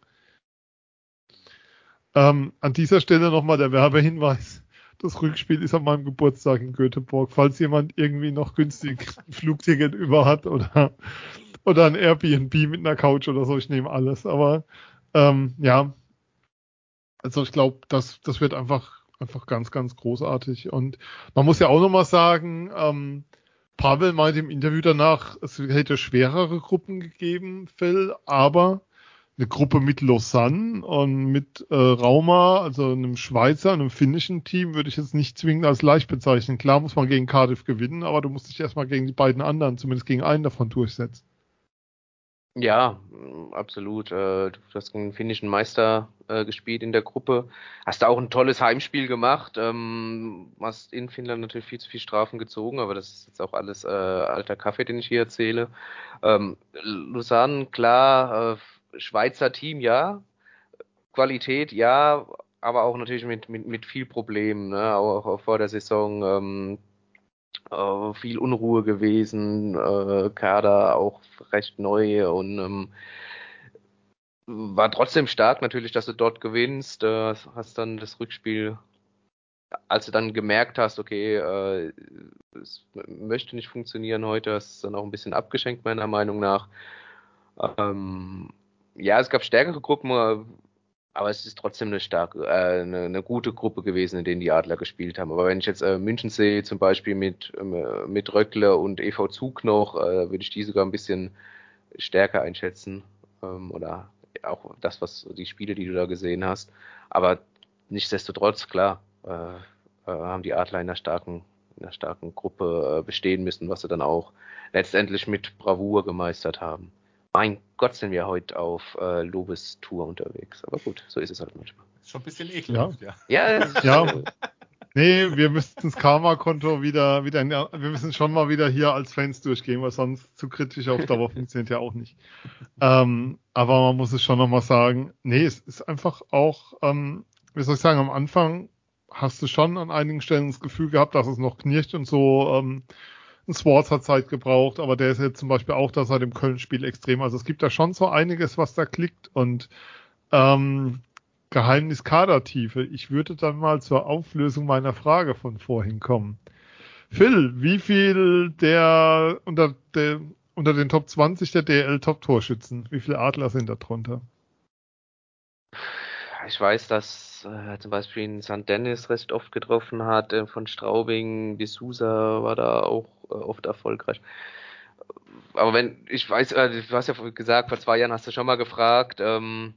Ähm, an dieser Stelle nochmal der Werbehinweis. Das Rückspiel ist an meinem Geburtstag in Göteborg. Falls jemand irgendwie noch günstig ein [LAUGHS] Flugticket über hat oder, oder ein Airbnb mit einer Couch oder so, ich nehme alles. Aber ähm, ja, also ich glaube, das, das wird einfach, einfach ganz, ganz großartig. Und man muss ja auch nochmal sagen, ähm, Pavel meinte im Interview danach, es hätte schwerere Gruppen gegeben, Phil, aber eine Gruppe mit Lausanne und mit äh, Rauma, also einem Schweizer, einem finnischen Team, würde ich jetzt nicht zwingend als leicht bezeichnen. Klar muss man gegen Cardiff gewinnen, aber du musst dich erstmal gegen die beiden anderen, zumindest gegen einen davon durchsetzen. Ja, absolut. Äh, du hast gegen den finnischen Meister äh, gespielt in der Gruppe. Hast da auch ein tolles Heimspiel gemacht. Ähm, hast in Finnland natürlich viel zu viel Strafen gezogen, aber das ist jetzt auch alles äh, alter Kaffee, den ich hier erzähle. Ähm, Lausanne, klar, Schweizer Team, ja. Qualität, ja, aber auch natürlich mit, mit, mit viel Problemen, ne? auch, auch vor der Saison. Äh, viel Unruhe gewesen, äh, Kader auch recht neu und ähm, war trotzdem stark natürlich, dass du dort gewinnst, äh, hast dann das Rückspiel, als du dann gemerkt hast, okay, äh, es möchte nicht funktionieren heute, hast es dann auch ein bisschen abgeschenkt meiner Meinung nach. Ähm, ja, es gab stärkere Gruppen, aber es ist trotzdem eine starke, äh, eine, eine, gute Gruppe gewesen, in denen die Adler gespielt haben. Aber wenn ich jetzt äh, München sehe, zum Beispiel mit, äh, mit Röckle und EV Zug noch, äh, würde ich die sogar ein bisschen stärker einschätzen. Ähm, oder auch das, was die Spiele, die du da gesehen hast. Aber nichtsdestotrotz, klar, äh, äh, haben die Adler in einer starken, in einer starken Gruppe bestehen müssen, was sie dann auch letztendlich mit Bravour gemeistert haben. Mein Gott, sind wir heute auf äh, Lobestour unterwegs. Aber gut, so ist es halt manchmal. Ist schon ein bisschen ekelhaft, ja. Ja, ja. [LAUGHS] Nee, wir müssten das Karma-Konto wieder, wieder, in, wir müssen schon mal wieder hier als Fans durchgehen, weil sonst zu kritisch auf Dauer [LAUGHS] funktioniert ja auch nicht. Ähm, aber man muss es schon nochmal sagen, nee, es ist einfach auch, ähm, wie soll ich sagen, am Anfang hast du schon an einigen Stellen das Gefühl gehabt, dass es noch knirscht und so, ähm, ein Swartz hat Zeit gebraucht, aber der ist jetzt zum Beispiel auch da seit dem Köln-Spiel extrem. Also es gibt da schon so einiges, was da klickt und ähm, Geheimnis Kadertiefe. Ich würde dann mal zur Auflösung meiner Frage von vorhin kommen. Phil, wie viel der unter, der unter den Top 20 der DL Top Torschützen, wie viele Adler sind da drunter? Ich weiß, dass äh, zum Beispiel in St. Dennis recht oft getroffen hat, äh, von Straubing bis Susa war da auch äh, oft erfolgreich. Aber wenn, ich weiß, äh, du hast ja gesagt, vor zwei Jahren hast du schon mal gefragt, ähm,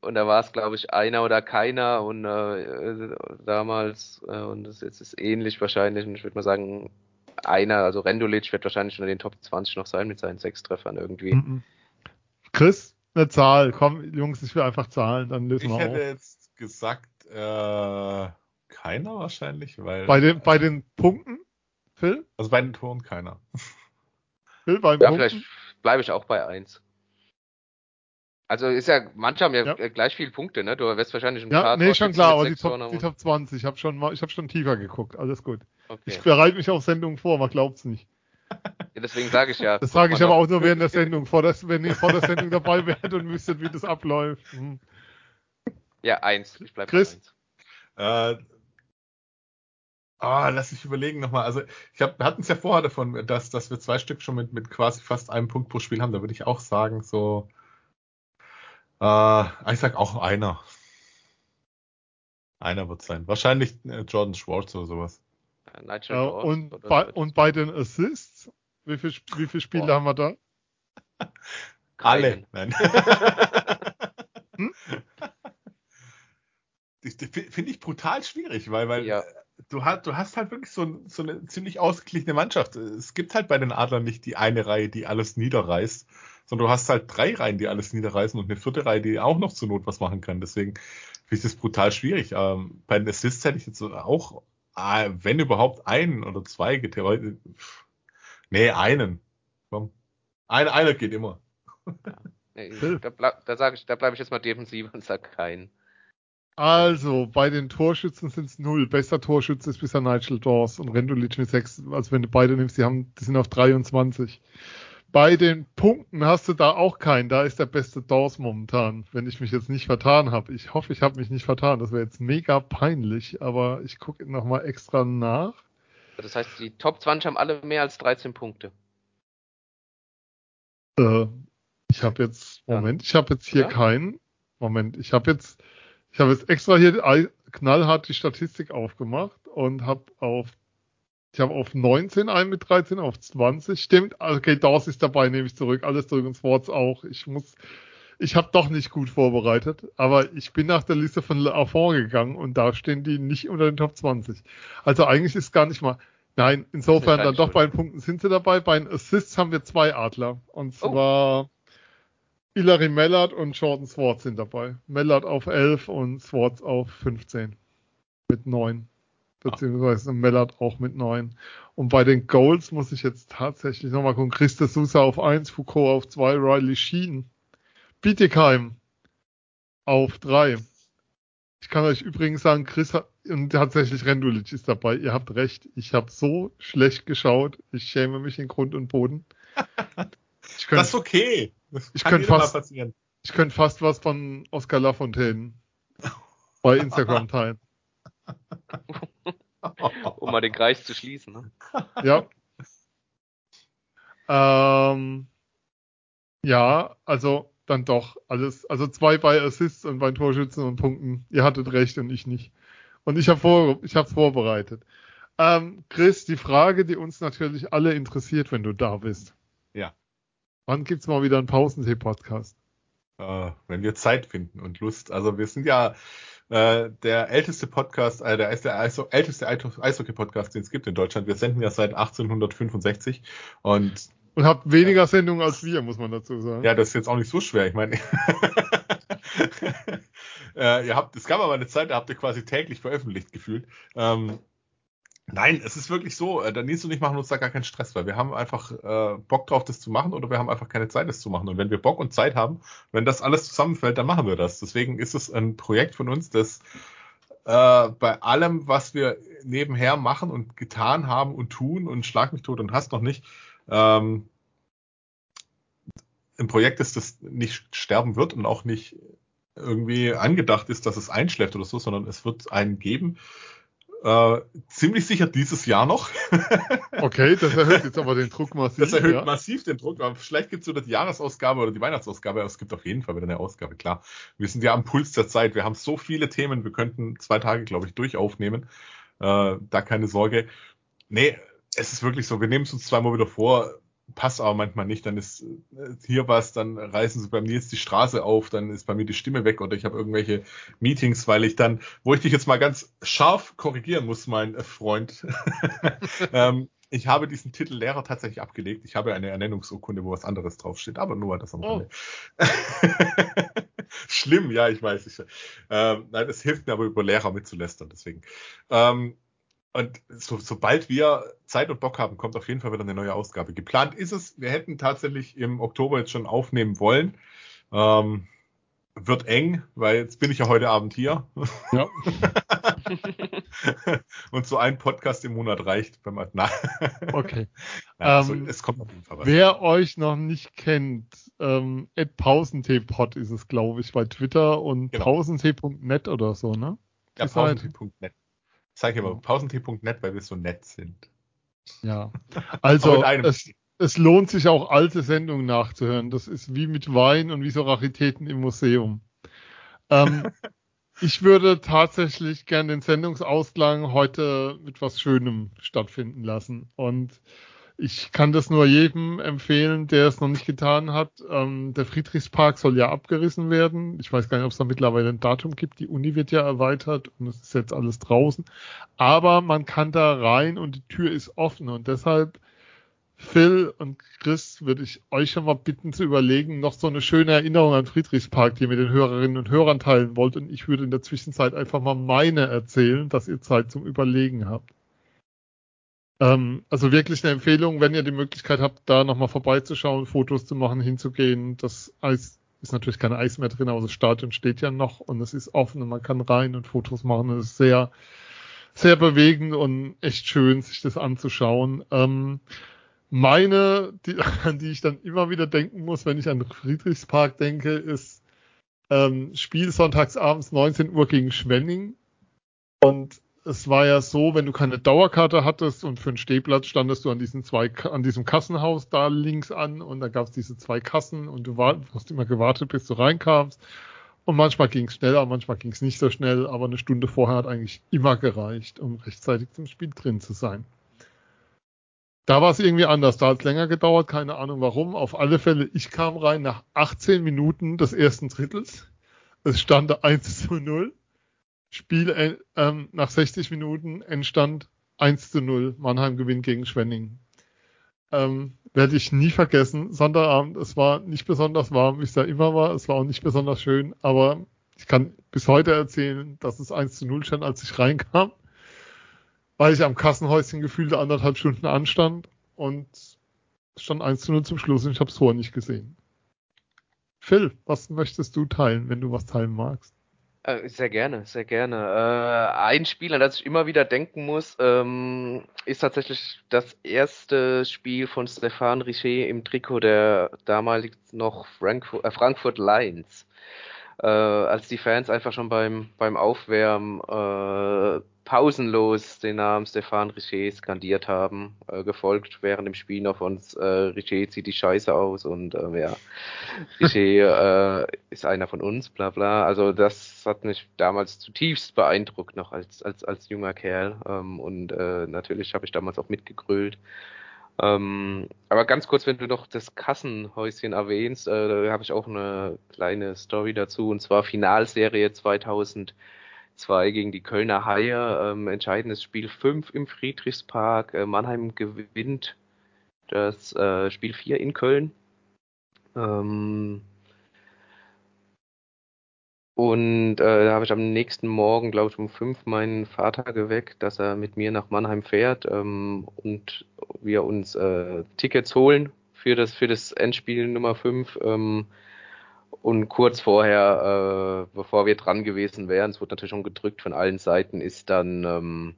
und da war es, glaube ich, einer oder keiner und äh, damals, äh, und das jetzt ist ähnlich wahrscheinlich, und ich würde mal sagen, einer, also Rendulic wird wahrscheinlich unter den Top 20 noch sein mit seinen sechs Treffern irgendwie. Mhm. Chris, eine Zahl, komm, Jungs, ich will einfach Zahlen, dann lösen ich wir auf. Ich hätte jetzt gesagt, äh, keiner wahrscheinlich, weil. Bei den, bei den Punkten, Phil? Also bei den Toren keiner. [LAUGHS] Phil, bei den ja, Punkten? vielleicht bleibe ich auch bei eins. Also ist ja, manche haben ja, ja. gleich viele Punkte, ne? Du wirst wahrscheinlich ein ja, paar Nee, schon klar, aber die Top, die Top 20, ich habe schon mal, ich habe schon tiefer geguckt, alles gut. Okay. Ich bereite mich auf Sendung vor, man glaubt's nicht. [LAUGHS] Ja, deswegen sage ich ja. Das sage ich aber auch nur während der Sendung, vor das, wenn ihr vor der Sendung dabei [LAUGHS] wärt und wüsstet, wie das abläuft. Hm. Ja, eins. Ich bleibe Chris? Äh, Ah, lass mich überlegen nochmal. Also, ich hab, wir hatten es ja vorher davon, dass, dass wir zwei Stück schon mit, mit quasi fast einem Punkt pro Spiel haben. Da würde ich auch sagen, so äh, ich sag auch einer. Einer wird sein. Wahrscheinlich äh, Jordan Schwartz oder sowas. Ja, ja, und, bei, und bei den Assists, wie viele wie viel Spiele Boah. haben wir da? Alle. Nein. [LAUGHS] [LAUGHS] hm? Finde ich brutal schwierig, weil, weil ja. du, hast, du hast halt wirklich so, so eine ziemlich ausgeglichene Mannschaft. Es gibt halt bei den Adlern nicht die eine Reihe, die alles niederreißt sondern du hast halt drei Reihen, die alles niederreißen und eine vierte Reihe, die auch noch zur Not was machen kann. Deswegen finde ich das brutal schwierig. Ähm, bei den Assists hätte ich jetzt auch, äh, wenn überhaupt, einen oder zwei geteilt. Nee, einen. Komm. Ein, einer geht immer. Ja. da, bleib, da sage ich, da bleibe ich jetzt mal defensiv und sage keinen. Also, bei den Torschützen sind es null. Bester Torschütze ist bisher Nigel Dawes und Rendulic mit sechs. Also, wenn du beide nimmst, die haben, die sind auf 23. Bei den Punkten hast du da auch keinen. Da ist der beste Dawes momentan, wenn ich mich jetzt nicht vertan habe. Ich hoffe, ich habe mich nicht vertan. Das wäre jetzt mega peinlich, aber ich gucke nochmal extra nach. Das heißt, die Top 20 haben alle mehr als 13 Punkte. Äh, ich habe jetzt, Moment, ich habe jetzt hier ja? keinen. Moment, ich habe jetzt, ich habe jetzt extra hier knallhart die Statistik aufgemacht und habe auf ich habe auf 19 einen mit 13, auf 20. Stimmt. Okay, Dawes ist dabei, nehme ich zurück. Alles zurück und Swartz auch. Ich muss, ich habe doch nicht gut vorbereitet, aber ich bin nach der Liste von Lafont gegangen und da stehen die nicht unter den Top 20. Also eigentlich ist gar nicht mal, nein, insofern dann doch bei den Punkten sind sie dabei. Bei den Assists haben wir zwei Adler. Und oh. zwar oh. Ilari Mellard und Jordan Swartz sind dabei. Mellard auf 11 und Swartz auf 15. Mit 9 beziehungsweise Mellert auch mit 9. Und bei den Goals muss ich jetzt tatsächlich nochmal gucken. Christa Sousa auf 1, Foucault auf 2, Riley Sheen, Bietigheim auf 3. Ich kann euch übrigens sagen, Chris hat, und tatsächlich Rendulic ist dabei. Ihr habt recht. Ich habe so schlecht geschaut. Ich schäme mich in Grund und Boden. [LAUGHS] Das ist okay. Ich könnte fast, ich könnte fast was von Oscar Lafontaine bei Instagram [LAUGHS] teilen. um mal den Kreis zu schließen. Ne? Ja. Ähm, ja, also dann doch alles. Also zwei bei Assists und bei Torschützen und Punkten. Ihr hattet recht und ich nicht. Und ich habe vor, ich habe vorbereitet. Ähm, Chris, die Frage, die uns natürlich alle interessiert, wenn du da bist. Wann gibt's mal wieder einen Pausensee-Podcast? Äh, wenn wir Zeit finden und Lust. Also wir sind ja äh, der älteste Podcast, äh, der, ist der älteste Eishockey-Podcast, den es gibt in Deutschland. Wir senden ja seit 1865 und Und habt weniger Sendungen als wir, muss man dazu sagen. Ja, das ist jetzt auch nicht so schwer. Ich meine, [LAUGHS] äh, ihr habt, es gab aber eine Zeit, da habt ihr quasi täglich veröffentlicht gefühlt. Ähm, nein, es ist wirklich so, äh, der Nils und ich machen uns da gar keinen Stress, weil wir haben einfach äh, Bock drauf, das zu machen oder wir haben einfach keine Zeit, das zu machen. Und wenn wir Bock und Zeit haben, wenn das alles zusammenfällt, dann machen wir das. Deswegen ist es ein Projekt von uns, das äh, bei allem, was wir nebenher machen und getan haben und tun und schlag mich tot und hast noch nicht, ähm, ein Projekt ist, das nicht sterben wird und auch nicht irgendwie angedacht ist, dass es einschläft oder so, sondern es wird einen geben. Äh, ziemlich sicher dieses Jahr noch. [LAUGHS] okay, das erhöht jetzt aber den Druck massiv. Das erhöht ja. massiv den Druck. Aber vielleicht gibt es wieder die Jahresausgabe oder die Weihnachtsausgabe, aber es gibt auf jeden Fall wieder eine Ausgabe, klar. Wir sind ja am Puls der Zeit. Wir haben so viele Themen, wir könnten zwei Tage, glaube ich, durchaufnehmen. Äh, da keine Sorge. Nee, es ist wirklich so, wir nehmen es uns zweimal wieder vor, passt aber manchmal nicht, dann ist äh, hier was, dann reißen sie bei mir jetzt die Straße auf, dann ist bei mir die Stimme weg oder ich habe irgendwelche Meetings, weil ich dann, wo ich dich jetzt mal ganz scharf korrigieren muss, mein äh, Freund, [LAUGHS] ähm, ich habe diesen Titel Lehrer tatsächlich abgelegt. Ich habe eine Ernennungsurkunde, wo was anderes draufsteht, aber nur das am Rande. Oh. [LAUGHS] Schlimm, ja, ich weiß. Ich, ähm, nein, es hilft mir aber über Lehrer mitzulästern, deswegen. Ähm, und so, sobald wir Zeit und Bock haben, kommt auf jeden Fall wieder eine neue Ausgabe. Geplant ist es, wir hätten tatsächlich im Oktober jetzt schon aufnehmen wollen. Ähm, wird eng, weil jetzt bin ich ja heute Abend hier. Ja. [LAUGHS] und so ein Podcast im Monat reicht. Wenn man, na. Okay. [LAUGHS] Na, also, ähm, es kommt auf jeden Fall was. Wer euch noch nicht kennt, ähm, pausentpod ist es, glaube ich, bei Twitter und genau. pausentee.net oder so, ne? Ja, pausentee.net. Zeig aber pausentee.net, weil wir so nett sind. Ja. Also es, es lohnt sich auch alte Sendungen nachzuhören. Das ist wie mit Wein und wie so Raritäten im Museum. Ähm, [LAUGHS] ich würde tatsächlich gern den Sendungsausklang heute mit was Schönem stattfinden lassen. Und ich kann das nur jedem empfehlen, der es noch nicht getan hat. Ähm, der Friedrichspark soll ja abgerissen werden. Ich weiß gar nicht, ob es da mittlerweile ein Datum gibt. Die Uni wird ja erweitert und es ist jetzt alles draußen. Aber man kann da rein und die Tür ist offen. Und deshalb, Phil und Chris, würde ich euch schon mal bitten zu überlegen, noch so eine schöne Erinnerung an Friedrichspark, die ihr mit den Hörerinnen und Hörern teilen wollt. Und ich würde in der Zwischenzeit einfach mal meine erzählen, dass ihr Zeit zum Überlegen habt. Ähm, also wirklich eine Empfehlung, wenn ihr die Möglichkeit habt, da nochmal vorbeizuschauen, Fotos zu machen, hinzugehen. Das Eis ist natürlich kein Eis mehr drin, aber das Stadion steht ja noch und es ist offen und man kann rein und Fotos machen. Es ist sehr, sehr bewegend und echt schön, sich das anzuschauen. Ähm, meine, die, [LAUGHS] an die ich dann immer wieder denken muss, wenn ich an Friedrichspark denke, ist ähm, Spiel sonntags abends 19 Uhr gegen Schwenning. Und es war ja so, wenn du keine Dauerkarte hattest und für einen Stehplatz standest du an diesen zwei, an diesem Kassenhaus da links an und da gab es diese zwei Kassen und du war, hast immer gewartet, bis du reinkamst. Und manchmal ging es schneller, manchmal ging es nicht so schnell, aber eine Stunde vorher hat eigentlich immer gereicht, um rechtzeitig zum Spiel drin zu sein. Da war es irgendwie anders, da hat es länger gedauert, keine Ahnung warum. Auf alle Fälle, ich kam rein nach 18 Minuten des ersten Drittels. Es stand 1 zu 0 Spiel äh, ähm, nach 60 Minuten Endstand 1 zu 0. Mannheim gewinnt gegen Schwenning. Ähm, werde ich nie vergessen. Sonntagabend, es war nicht besonders warm, wie es da immer war. Es war auch nicht besonders schön, aber ich kann bis heute erzählen, dass es 1 zu 0 stand, als ich reinkam, weil ich am Kassenhäuschen gefühlte anderthalb Stunden anstand und stand 1 zu 0 zum Schluss und ich habe es vorher nicht gesehen. Phil, was möchtest du teilen, wenn du was teilen magst? Äh, sehr gerne, sehr gerne. Äh, ein Spiel, an das ich immer wieder denken muss, ähm, ist tatsächlich das erste Spiel von Stefan Richer im Trikot der damalig noch äh, Frankfurt Lions. Äh, als die Fans einfach schon beim, beim Aufwärmen äh, pausenlos den Namen Stefan Richer skandiert haben, äh, gefolgt während dem Spiel noch von äh, Richer zieht die Scheiße aus und äh, ja, Richer [LAUGHS] äh, ist einer von uns, bla bla. Also das hat mich damals zutiefst beeindruckt, noch als, als, als junger Kerl. Ähm, und äh, natürlich habe ich damals auch mitgegrölt. Ähm, aber ganz kurz, wenn du noch das Kassenhäuschen erwähnst, äh, da habe ich auch eine kleine Story dazu, und zwar Finalserie 2000. 2 gegen die Kölner Haie. Ähm, entscheidendes Spiel 5 im Friedrichspark. Äh, Mannheim gewinnt das äh, Spiel 4 in Köln. Ähm, und äh, da habe ich am nächsten Morgen, glaube ich, um fünf meinen Vater geweckt, dass er mit mir nach Mannheim fährt ähm, und wir uns äh, Tickets holen für das, für das Endspiel Nummer 5. Ähm, und kurz vorher, äh, bevor wir dran gewesen wären, es wurde natürlich schon gedrückt von allen Seiten, ist dann ähm,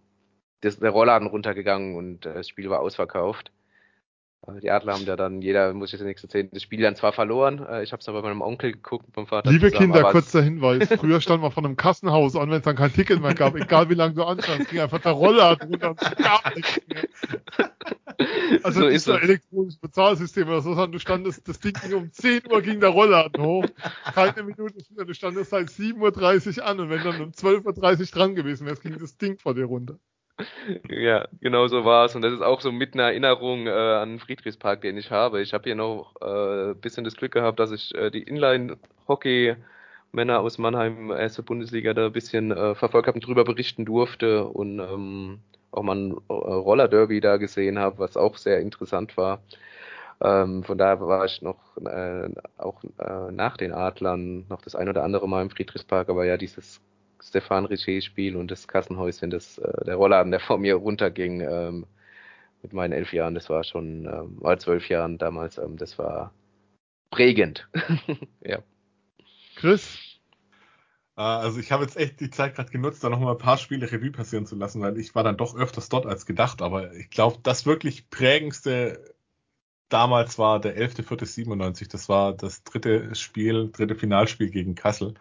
das, der Rollladen runtergegangen und äh, das Spiel war ausverkauft. Äh, die Adler haben ja dann, jeder muss jetzt nichts erzählen, das Spiel dann zwar verloren, äh, ich habe es aber bei meinem Onkel geguckt, beim Vater. Liebe zusammen, Kinder, kurzer Hinweis, [LAUGHS] früher stand man von einem Kassenhaus an, wenn es dann kein Ticket mehr gab, egal wie lange du anstandst, ging einfach der Roller runter und es gab nichts mehr. Also so ist das elektronische Bezahlsystem oder so, sondern du standest, das Ding ging um 10 Uhr ging der Rollladen hoch, keine Minute später, du standest seit 7.30 Uhr an und wenn dann um 12.30 Uhr dran gewesen wärst, ging das Ding vor dir runter. Ja, genau so war es. Und das ist auch so mit einer Erinnerung äh, an Friedrichspark, den ich habe. Ich habe hier noch ein äh, bisschen das Glück gehabt, dass ich äh, die Inline-Hockey-Männer aus Mannheim, erste Bundesliga, da ein bisschen äh, verfolgt habe und drüber berichten durfte und ähm, auch mal ein äh, Roller-Derby da gesehen habe, was auch sehr interessant war. Ähm, von daher war ich noch äh, auch äh, nach den Adlern noch das ein oder andere Mal im Friedrichspark, aber ja, dieses Stefan Richer-Spiel und das Kassenhäuschen, das, äh, der Rollladen, der vor mir runterging ähm, mit meinen elf Jahren, das war schon, ähm, oder zwölf Jahren damals, ähm, das war prägend. [LAUGHS] ja. Chris? Äh, also ich habe jetzt echt die Zeit gerade genutzt, da nochmal ein paar Spiele Revue passieren zu lassen, weil ich war dann doch öfters dort als gedacht, aber ich glaube, das wirklich prägendste damals war der 11.4.97, das war das dritte Spiel, dritte Finalspiel gegen Kassel.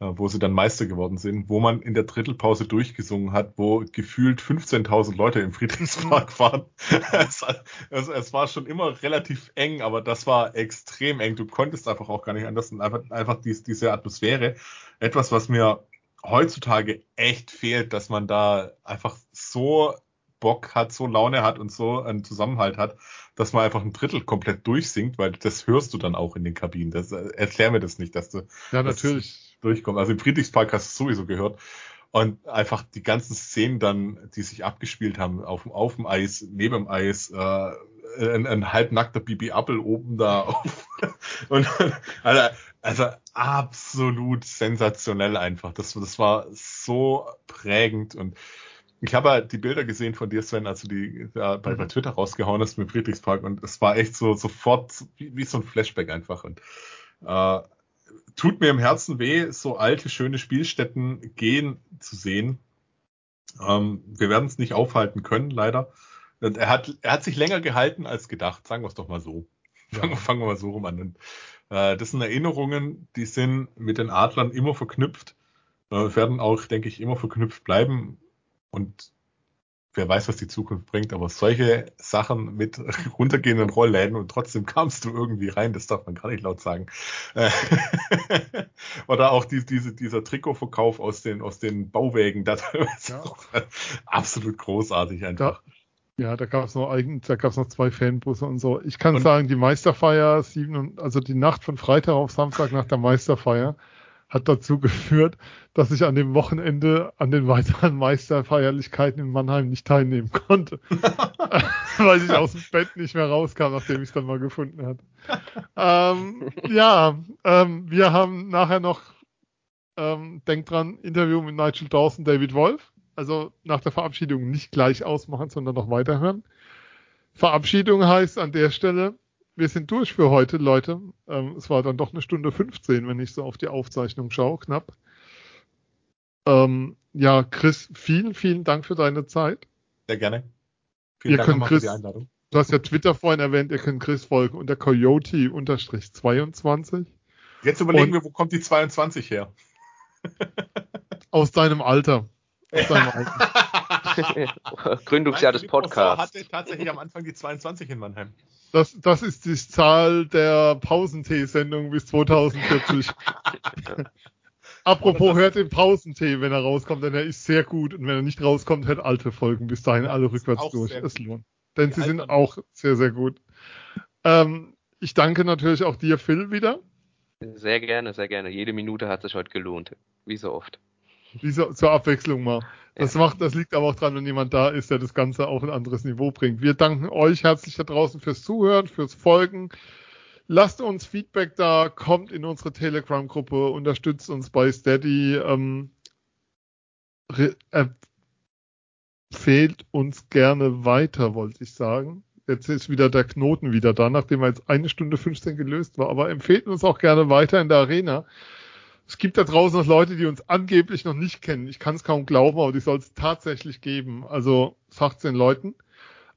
Äh, wo sie dann Meister geworden sind, wo man in der Drittelpause durchgesungen hat, wo gefühlt 15.000 Leute im Friedrichspark mhm. waren. [LAUGHS] es, es, es, war schon immer relativ eng, aber das war extrem eng. Du konntest einfach auch gar nicht anders. Und einfach, einfach dies, diese Atmosphäre. Etwas, was mir heutzutage echt fehlt, dass man da einfach so Bock hat, so Laune hat und so einen Zusammenhalt hat, dass man einfach ein Drittel komplett durchsingt, weil das hörst du dann auch in den Kabinen. Das, äh, erklär mir das nicht, dass du. Ja, natürlich durchkommt. Also im Friedrichspark hast du sowieso gehört. Und einfach die ganzen Szenen dann, die sich abgespielt haben, auf, auf dem Eis, neben dem Eis, äh, ein, ein halbnackter Bibi Appel oben da [LAUGHS] auf. Und, also, also absolut sensationell einfach. Das, das war so prägend und ich habe halt die Bilder gesehen von dir, Sven, als du die ja, bei, bei mhm. Twitter rausgehauen hast mit Friedrichspark und es war echt so sofort wie, wie so ein Flashback einfach. Und äh, tut mir im Herzen weh, so alte, schöne Spielstätten gehen zu sehen. Ähm, wir werden es nicht aufhalten können, leider. Er hat, er hat sich länger gehalten als gedacht, sagen wir es doch mal so. Ja. Fangen, fangen, wir mal so rum an. Und, äh, das sind Erinnerungen, die sind mit den Adlern immer verknüpft, äh, werden auch, denke ich, immer verknüpft bleiben. Und wer weiß, was die Zukunft bringt, aber solche Sachen mit [LAUGHS] runtergehenden Rollläden und trotzdem kamst du irgendwie rein, das darf man gar nicht laut sagen. Äh, [LAUGHS] oder auch die, diese, dieser Trikotverkauf aus den, aus den Bauwägen, das [LAUGHS] ja. absolut großartig einfach. Da, ja, da gab es noch eigen, da gab es noch zwei Fanbusse und so. Ich kann und, sagen, die Meisterfeier, sieben, also die Nacht von Freitag auf Samstag nach der Meisterfeier, hat dazu geführt, dass ich an dem Wochenende an den weiteren Meisterfeierlichkeiten in Mannheim nicht teilnehmen konnte. [LAUGHS] [LAUGHS] Weil ich aus dem Bett nicht mehr rauskam, nachdem ich es dann mal gefunden hatte. ähm, [LAUGHS] ja, ähm, wir haben nachher noch, ähm, denkt dran, Interview mit Nigel Dawson, David Wolf. Also nach der Verabschiedung nicht gleich ausmachen, sondern noch weiterhören. Verabschiedung heißt an der Stelle, wir sind durch für heute, Leute. Ähm, es war dann doch eine Stunde 15, wenn ich so auf die Aufzeichnung schaue, knapp. Ähm, ja, Chris, vielen, vielen Dank für deine Zeit. Sehr gerne. Vielen ihr Dank könnt Chris, für die Einladung. Du hast ja Twitter vorhin erwähnt, ihr könnt Chris folgen unter Coyote-22. Jetzt überlegen Und wir, wo kommt die 22 her? [LAUGHS] aus deinem Alter. Aus deinem [LAUGHS] Alter. [LAUGHS] Gründungsjahr des Podcasts. hatte tatsächlich am Anfang die 22 in Mannheim. Das, das ist die Zahl der Pausentee-Sendung bis 2040. [LAUGHS] Apropos, hört den Pausentee, wenn er rauskommt, denn er ist sehr gut. Und wenn er nicht rauskommt, hört alte Folgen bis dahin alle rückwärts durch. Es lohnt. Denn die sie sind auch sehr, sehr gut. Ähm, ich danke natürlich auch dir, Phil, wieder. Sehr gerne, sehr gerne. Jede Minute hat sich heute gelohnt. Wie so oft. Wie so, zur Abwechslung mal. Das macht, das liegt aber auch dran, wenn jemand da ist, der das Ganze auf ein anderes Niveau bringt. Wir danken euch herzlich da draußen fürs Zuhören, fürs Folgen. Lasst uns Feedback da, kommt in unsere Telegram-Gruppe, unterstützt uns bei Steady, ähm, empfehlt uns gerne weiter, wollte ich sagen. Jetzt ist wieder der Knoten wieder da, nachdem er jetzt eine Stunde 15 gelöst war. Aber empfehlt uns auch gerne weiter in der Arena. Es gibt da draußen noch Leute, die uns angeblich noch nicht kennen. Ich kann es kaum glauben, aber die soll es tatsächlich geben. Also sagt den Leuten.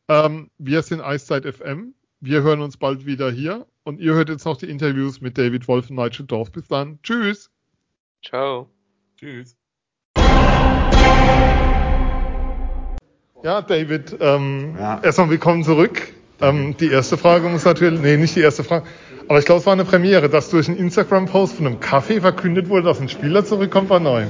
Ähm, wir sind Eiszeit FM. Wir hören uns bald wieder hier. Und ihr hört jetzt noch die Interviews mit David Wolf und Nigel Dorf. Bis dann. Tschüss. Ciao. Tschüss. Ja, David, ähm, ja. erstmal willkommen zurück. Ähm, die erste Frage muss natürlich, nee, nicht die erste Frage, aber ich glaube, es war eine Premiere, dass durch einen Instagram-Post von einem Kaffee verkündet wurde, dass ein Spieler zurückkommt, war neu.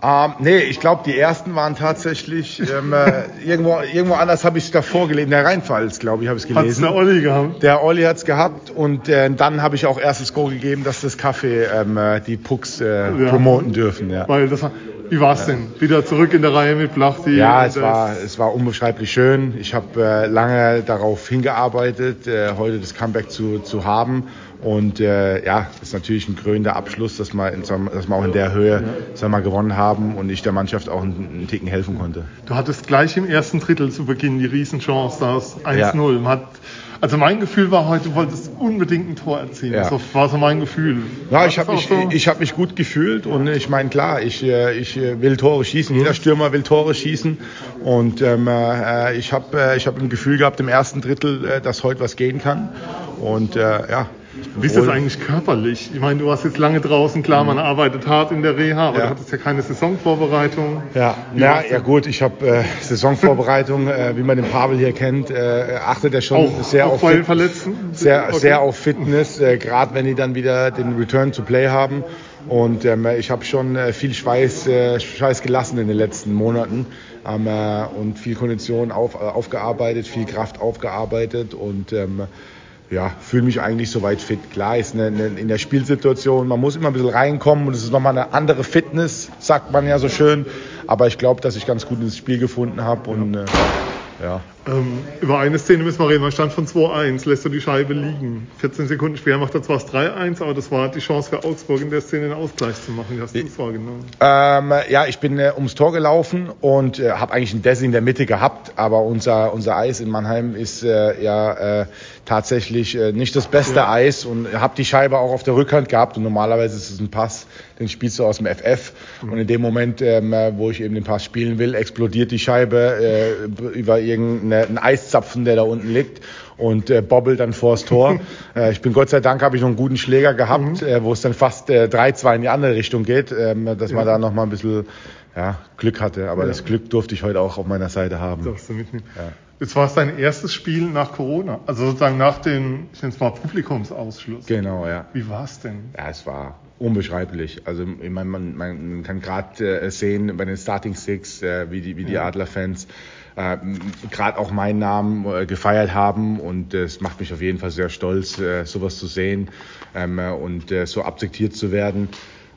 Ähm, nee, ich glaube, die ersten waren tatsächlich ähm, äh, [LAUGHS] irgendwo, irgendwo anders habe ich es davor gelesen. Der Rheinpfalz, glaube ich, habe ich es gelesen. Hat's der Olli gehabt? Der Olli hat's gehabt und äh, dann habe ich auch erst das Go gegeben, dass das Kaffee ähm, äh, die Pucks äh, ja. promoten dürfen. Ja. Weil das war, wie war's denn? Wieder zurück in der Reihe mit Blachti? Ja, es war, es war unbeschreiblich schön. Ich habe äh, lange darauf hingearbeitet, äh, heute das Comeback zu, zu haben. Und äh, ja, ist natürlich ein krönender Abschluss, dass wir, in, dass wir auch in der Höhe sagen wir, gewonnen haben und ich der Mannschaft auch einen, einen Ticken helfen konnte. Du hattest gleich im ersten Drittel zu Beginn die Riesenchance, das 1-0. Ja. Also mein Gefühl war heute, du wolltest unbedingt ein Tor erzielen. Ja. Das war so mein Gefühl. Ja, ich habe mich, so? ich hab mich gut gefühlt und ich meine, klar, ich, äh, ich äh, will Tore schießen. Jeder Stürmer will Tore schießen. Und ähm, äh, ich habe ich hab ein Gefühl gehabt im ersten Drittel, dass heute was gehen kann. Und äh, ja, wie ist das eigentlich körperlich? Ich meine, du warst jetzt lange draußen, klar, man arbeitet hart in der Reha, aber ja. du hattest ja keine Saisonvorbereitung. Ja, ja, ja gut, ich habe äh, Saisonvorbereitung, äh, wie man den Pavel hier kennt, äh, achtet er schon auch, sehr, auch auf Fit Verletzten? sehr, okay. sehr auf Fitness, äh, gerade wenn die dann wieder den Return to Play haben. Und ähm, ich habe schon äh, viel Schweiß, äh, Schweiß gelassen in den letzten Monaten ähm, äh, und viel Kondition auf, äh, aufgearbeitet, viel Kraft aufgearbeitet und ähm, ja, fühle mich eigentlich soweit fit. Klar ist eine, eine, in der Spielsituation, man muss immer ein bisschen reinkommen und es ist nochmal eine andere Fitness, sagt man ja so schön. Aber ich glaube, dass ich ganz gut ins Spiel gefunden habe und äh, ja. Ähm, über eine Szene müssen wir reden. Man stand von 2-1, lässt er die Scheibe liegen. 14 Sekunden später macht er zwar das 3-1, aber das war die Chance für Augsburg in der Szene einen Ausgleich zu machen. Wie hast du das wahrgenommen? Ähm, ja, ich bin äh, ums Tor gelaufen und äh, habe eigentlich ein Desi in der Mitte gehabt, aber unser, unser Eis in Mannheim ist äh, ja äh, tatsächlich äh, nicht das beste ja. Eis und habe die Scheibe auch auf der Rückhand gehabt und normalerweise ist es ein Pass, den spielst du aus dem FF mhm. und in dem Moment, ähm, wo ich eben den Pass spielen will, explodiert die Scheibe äh, über irgendeinen Eiszapfen, der da unten liegt und äh, bobbelt dann vors Tor. [LAUGHS] äh, ich bin Gott sei Dank habe ich noch einen guten Schläger gehabt, mhm. äh, wo es dann fast äh, 3-2 in die andere Richtung geht, ähm, dass ja. man da noch mal ein bisschen ja, Glück hatte. Aber ja. das Glück durfte ich heute auch auf meiner Seite haben. Darfst du mitnehmen. Ja. Jetzt war es dein erstes Spiel nach Corona, also sozusagen nach dem, ich nenne es mal Publikumsausschluss. Genau, ja. Wie war es denn? Ja, es war unbeschreiblich. Also ich meine, man, man kann gerade äh, sehen bei den Starting Six, äh, wie die, wie die ja. Adler-Fans äh, gerade auch meinen Namen äh, gefeiert haben und es macht mich auf jeden Fall sehr stolz, äh, sowas zu sehen ähm, und äh, so akzeptiert zu werden.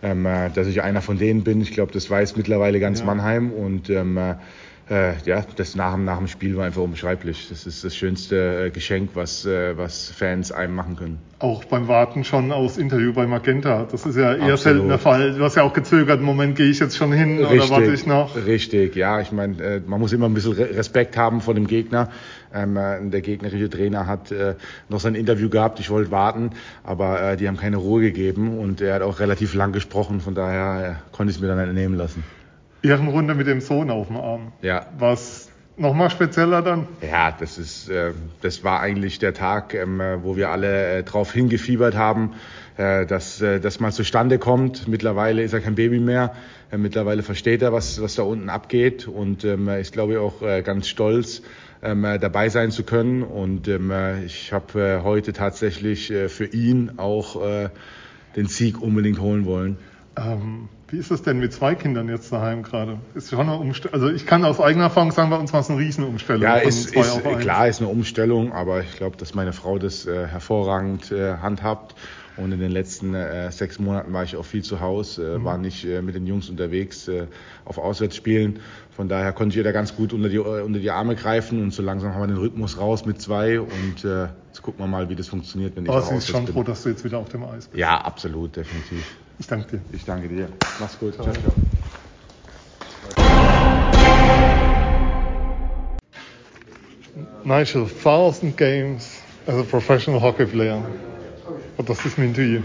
Ähm, äh, dass ich einer von denen bin. Ich glaube, das weiß mittlerweile ganz ja. Mannheim und ähm, äh, ja, das nach, nach dem Spiel war einfach unbeschreiblich. Das ist das schönste äh, Geschenk, was, äh, was Fans einem machen können. Auch beim Warten schon aus Interview bei Magenta. Das ist ja eher Absolut. selten der Fall. Du hast ja auch gezögert, Moment gehe ich jetzt schon hin richtig, oder warte ich noch? Richtig, ja. Ich meine, äh, man muss immer ein bisschen Respekt haben vor dem Gegner. Ähm, äh, der gegnerische Trainer hat noch sein Interview gehabt, ich wollte warten, aber die haben keine Ruhe gegeben und er hat auch relativ lang gesprochen, von daher konnte ich es mir dann nicht nehmen lassen. Ehrenrunde mit dem Sohn auf dem Arm. Ja. Was nochmal spezieller dann? Ja, das ist, äh, das war eigentlich der Tag, ähm, wo wir alle äh, drauf hingefiebert haben, äh, dass äh, das mal zustande kommt. Mittlerweile ist er kein Baby mehr. Äh, mittlerweile versteht er, was, was da unten abgeht und ähm, ist, glaube ich, auch äh, ganz stolz, ähm, dabei sein zu können. Und ähm, ich habe äh, heute tatsächlich äh, für ihn auch äh, den Sieg unbedingt holen wollen. Ähm, Wie ist das denn mit zwei Kindern jetzt daheim gerade? Ist schon eine Umstellung. Also ich kann aus eigener Erfahrung sagen, bei uns war es eine Riesenumstellung. Ja, ist, ist klar, ist eine Umstellung, aber ich glaube, dass meine Frau das äh, hervorragend äh, handhabt. Und in den letzten äh, sechs Monaten war ich auch viel zu Hause, äh, mhm. war nicht äh, mit den Jungs unterwegs äh, auf Auswärtsspielen. Von daher konnte ich da ganz gut unter die, äh, unter die Arme greifen und so langsam haben wir den Rhythmus raus mit zwei und äh, jetzt gucken wir mal, wie das funktioniert, wenn ich Aber sie ist schon bin. froh, dass du jetzt wieder auf dem Eis bist. Ja, absolut, definitiv. Ich danke dir. Ich danke dir. Mach's gut. Ciao, ciao. Nigel, thousand games as a professional hockey player. What does this mean to you?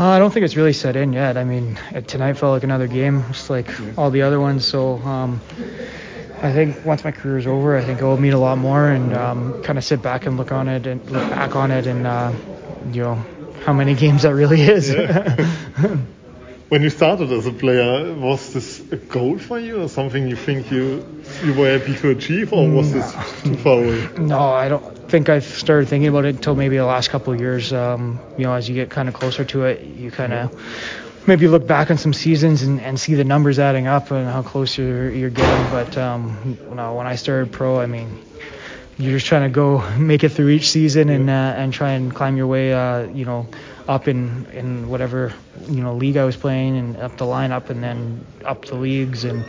Uh, I don't think it's really set in yet. I mean, tonight felt like another game, just like all the other ones. So um, I think once my career is over, I think it will mean a lot more and um, kind of sit back and look on it and look back on it and uh, you know how many games that really is. Yeah. [LAUGHS] when you started as a player, was this a goal for you or something you think you you were able to achieve, or was this too far away? No, I don't think I've started thinking about it until maybe the last couple of years. Um, you know, as you get kind of closer to it, you kind of maybe look back on some seasons and, and see the numbers adding up and how close you're, you're getting. But um, you know, when I started pro, I mean, you're just trying to go [LAUGHS] make it through each season and uh, and try and climb your way, uh, you know, up in in whatever you know league I was playing and up the lineup and then up the leagues and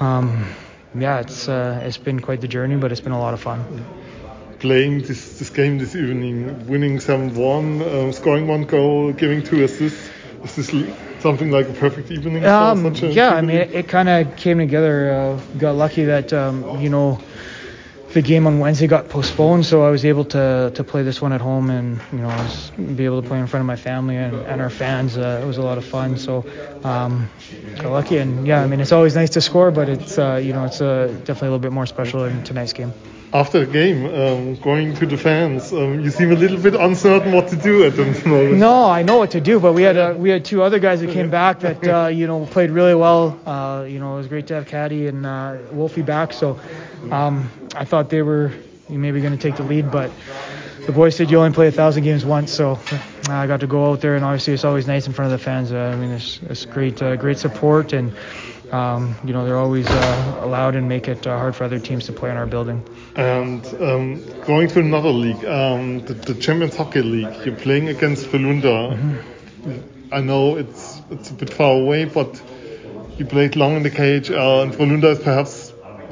um, yeah, it's uh, it's been quite the journey, but it's been a lot of fun. Playing this, this game this evening, winning 7-1, um, scoring one goal, giving two assists, is this something like a perfect evening? Um, yeah, I mean, it, it kind of came together. Uh, got lucky that um, you know the game on Wednesday got postponed, so I was able to to play this one at home and you know be able to play in front of my family and, and our fans. Uh, it was a lot of fun. So um, got lucky, and yeah, I mean it's always nice to score, but it's uh, you know it's uh, definitely a little bit more special in tonight's game. After the game, um, going to the fans, um, you seem a little bit uncertain what to do at the moment. No, I know what to do, but we had uh, we had two other guys that came back that uh, you know played really well. Uh, you know, it was great to have Caddy and uh, Wolfie back. So um, I thought they were maybe going to take the lead, but the boys said you only play a thousand games once, so I got to go out there, and obviously it's always nice in front of the fans. Uh, I mean, it's, it's great, uh, great support, and um, you know they're always uh, allowed and make it uh, hard for other teams to play in our building. And um, going to another league, um, the, the, Champions Hockey League, you're playing against Frölunda. Mm-hmm. I know it's it's a bit far away, but you played long in the KHL, and Frölunda is perhaps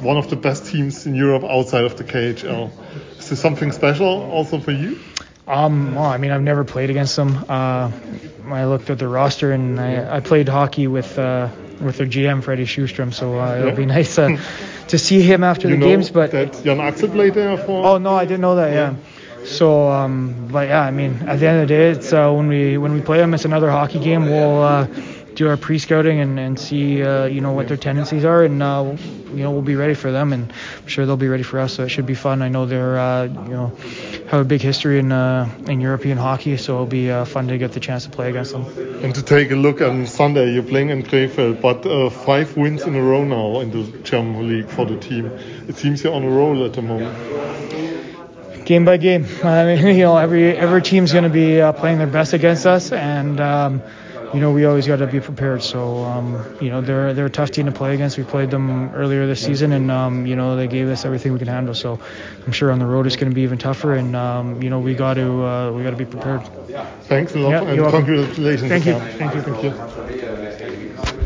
one of the best teams in Europe outside of the KHL. Is this something special also for you? Um, well, I mean, I've never played against them. Uh, I looked at the roster and I, I played hockey with uh, with their GM Freddie Schustrom, so uh, it'll be nice uh, [LAUGHS] to see him after you the games. But that Jan Axel played there for. Oh no, I didn't know that. Yeah. yeah. So, um, but yeah, I mean, at the end of the day, it's uh, when we when we play them, it's another hockey game. We'll uh, do our pre-scouting and, and see uh, you know what their tendencies are and uh, you know we'll be ready for them and I'm sure they'll be ready for us so it should be fun. I know they're uh, you know have a big history in uh, in European hockey so it'll be uh, fun to get the chance to play against them. And to take a look on Sunday you're playing in Krefeld but uh, five wins in a row now in the German league for the team. It seems you're on a roll at the moment. Game by game. [LAUGHS] I mean you know every every team's going to be playing their best against us and um, you know, we always got to be prepared. So, um, you know, they're they're a tough team to play against. We played them earlier this season, and um, you know, they gave us everything we can handle. So, I'm sure on the road it's going to be even tougher, and um, you know, we got to uh, we got to be prepared. Thanks a lot, yeah, and congratulations. Thank you. Thank you. Thank you.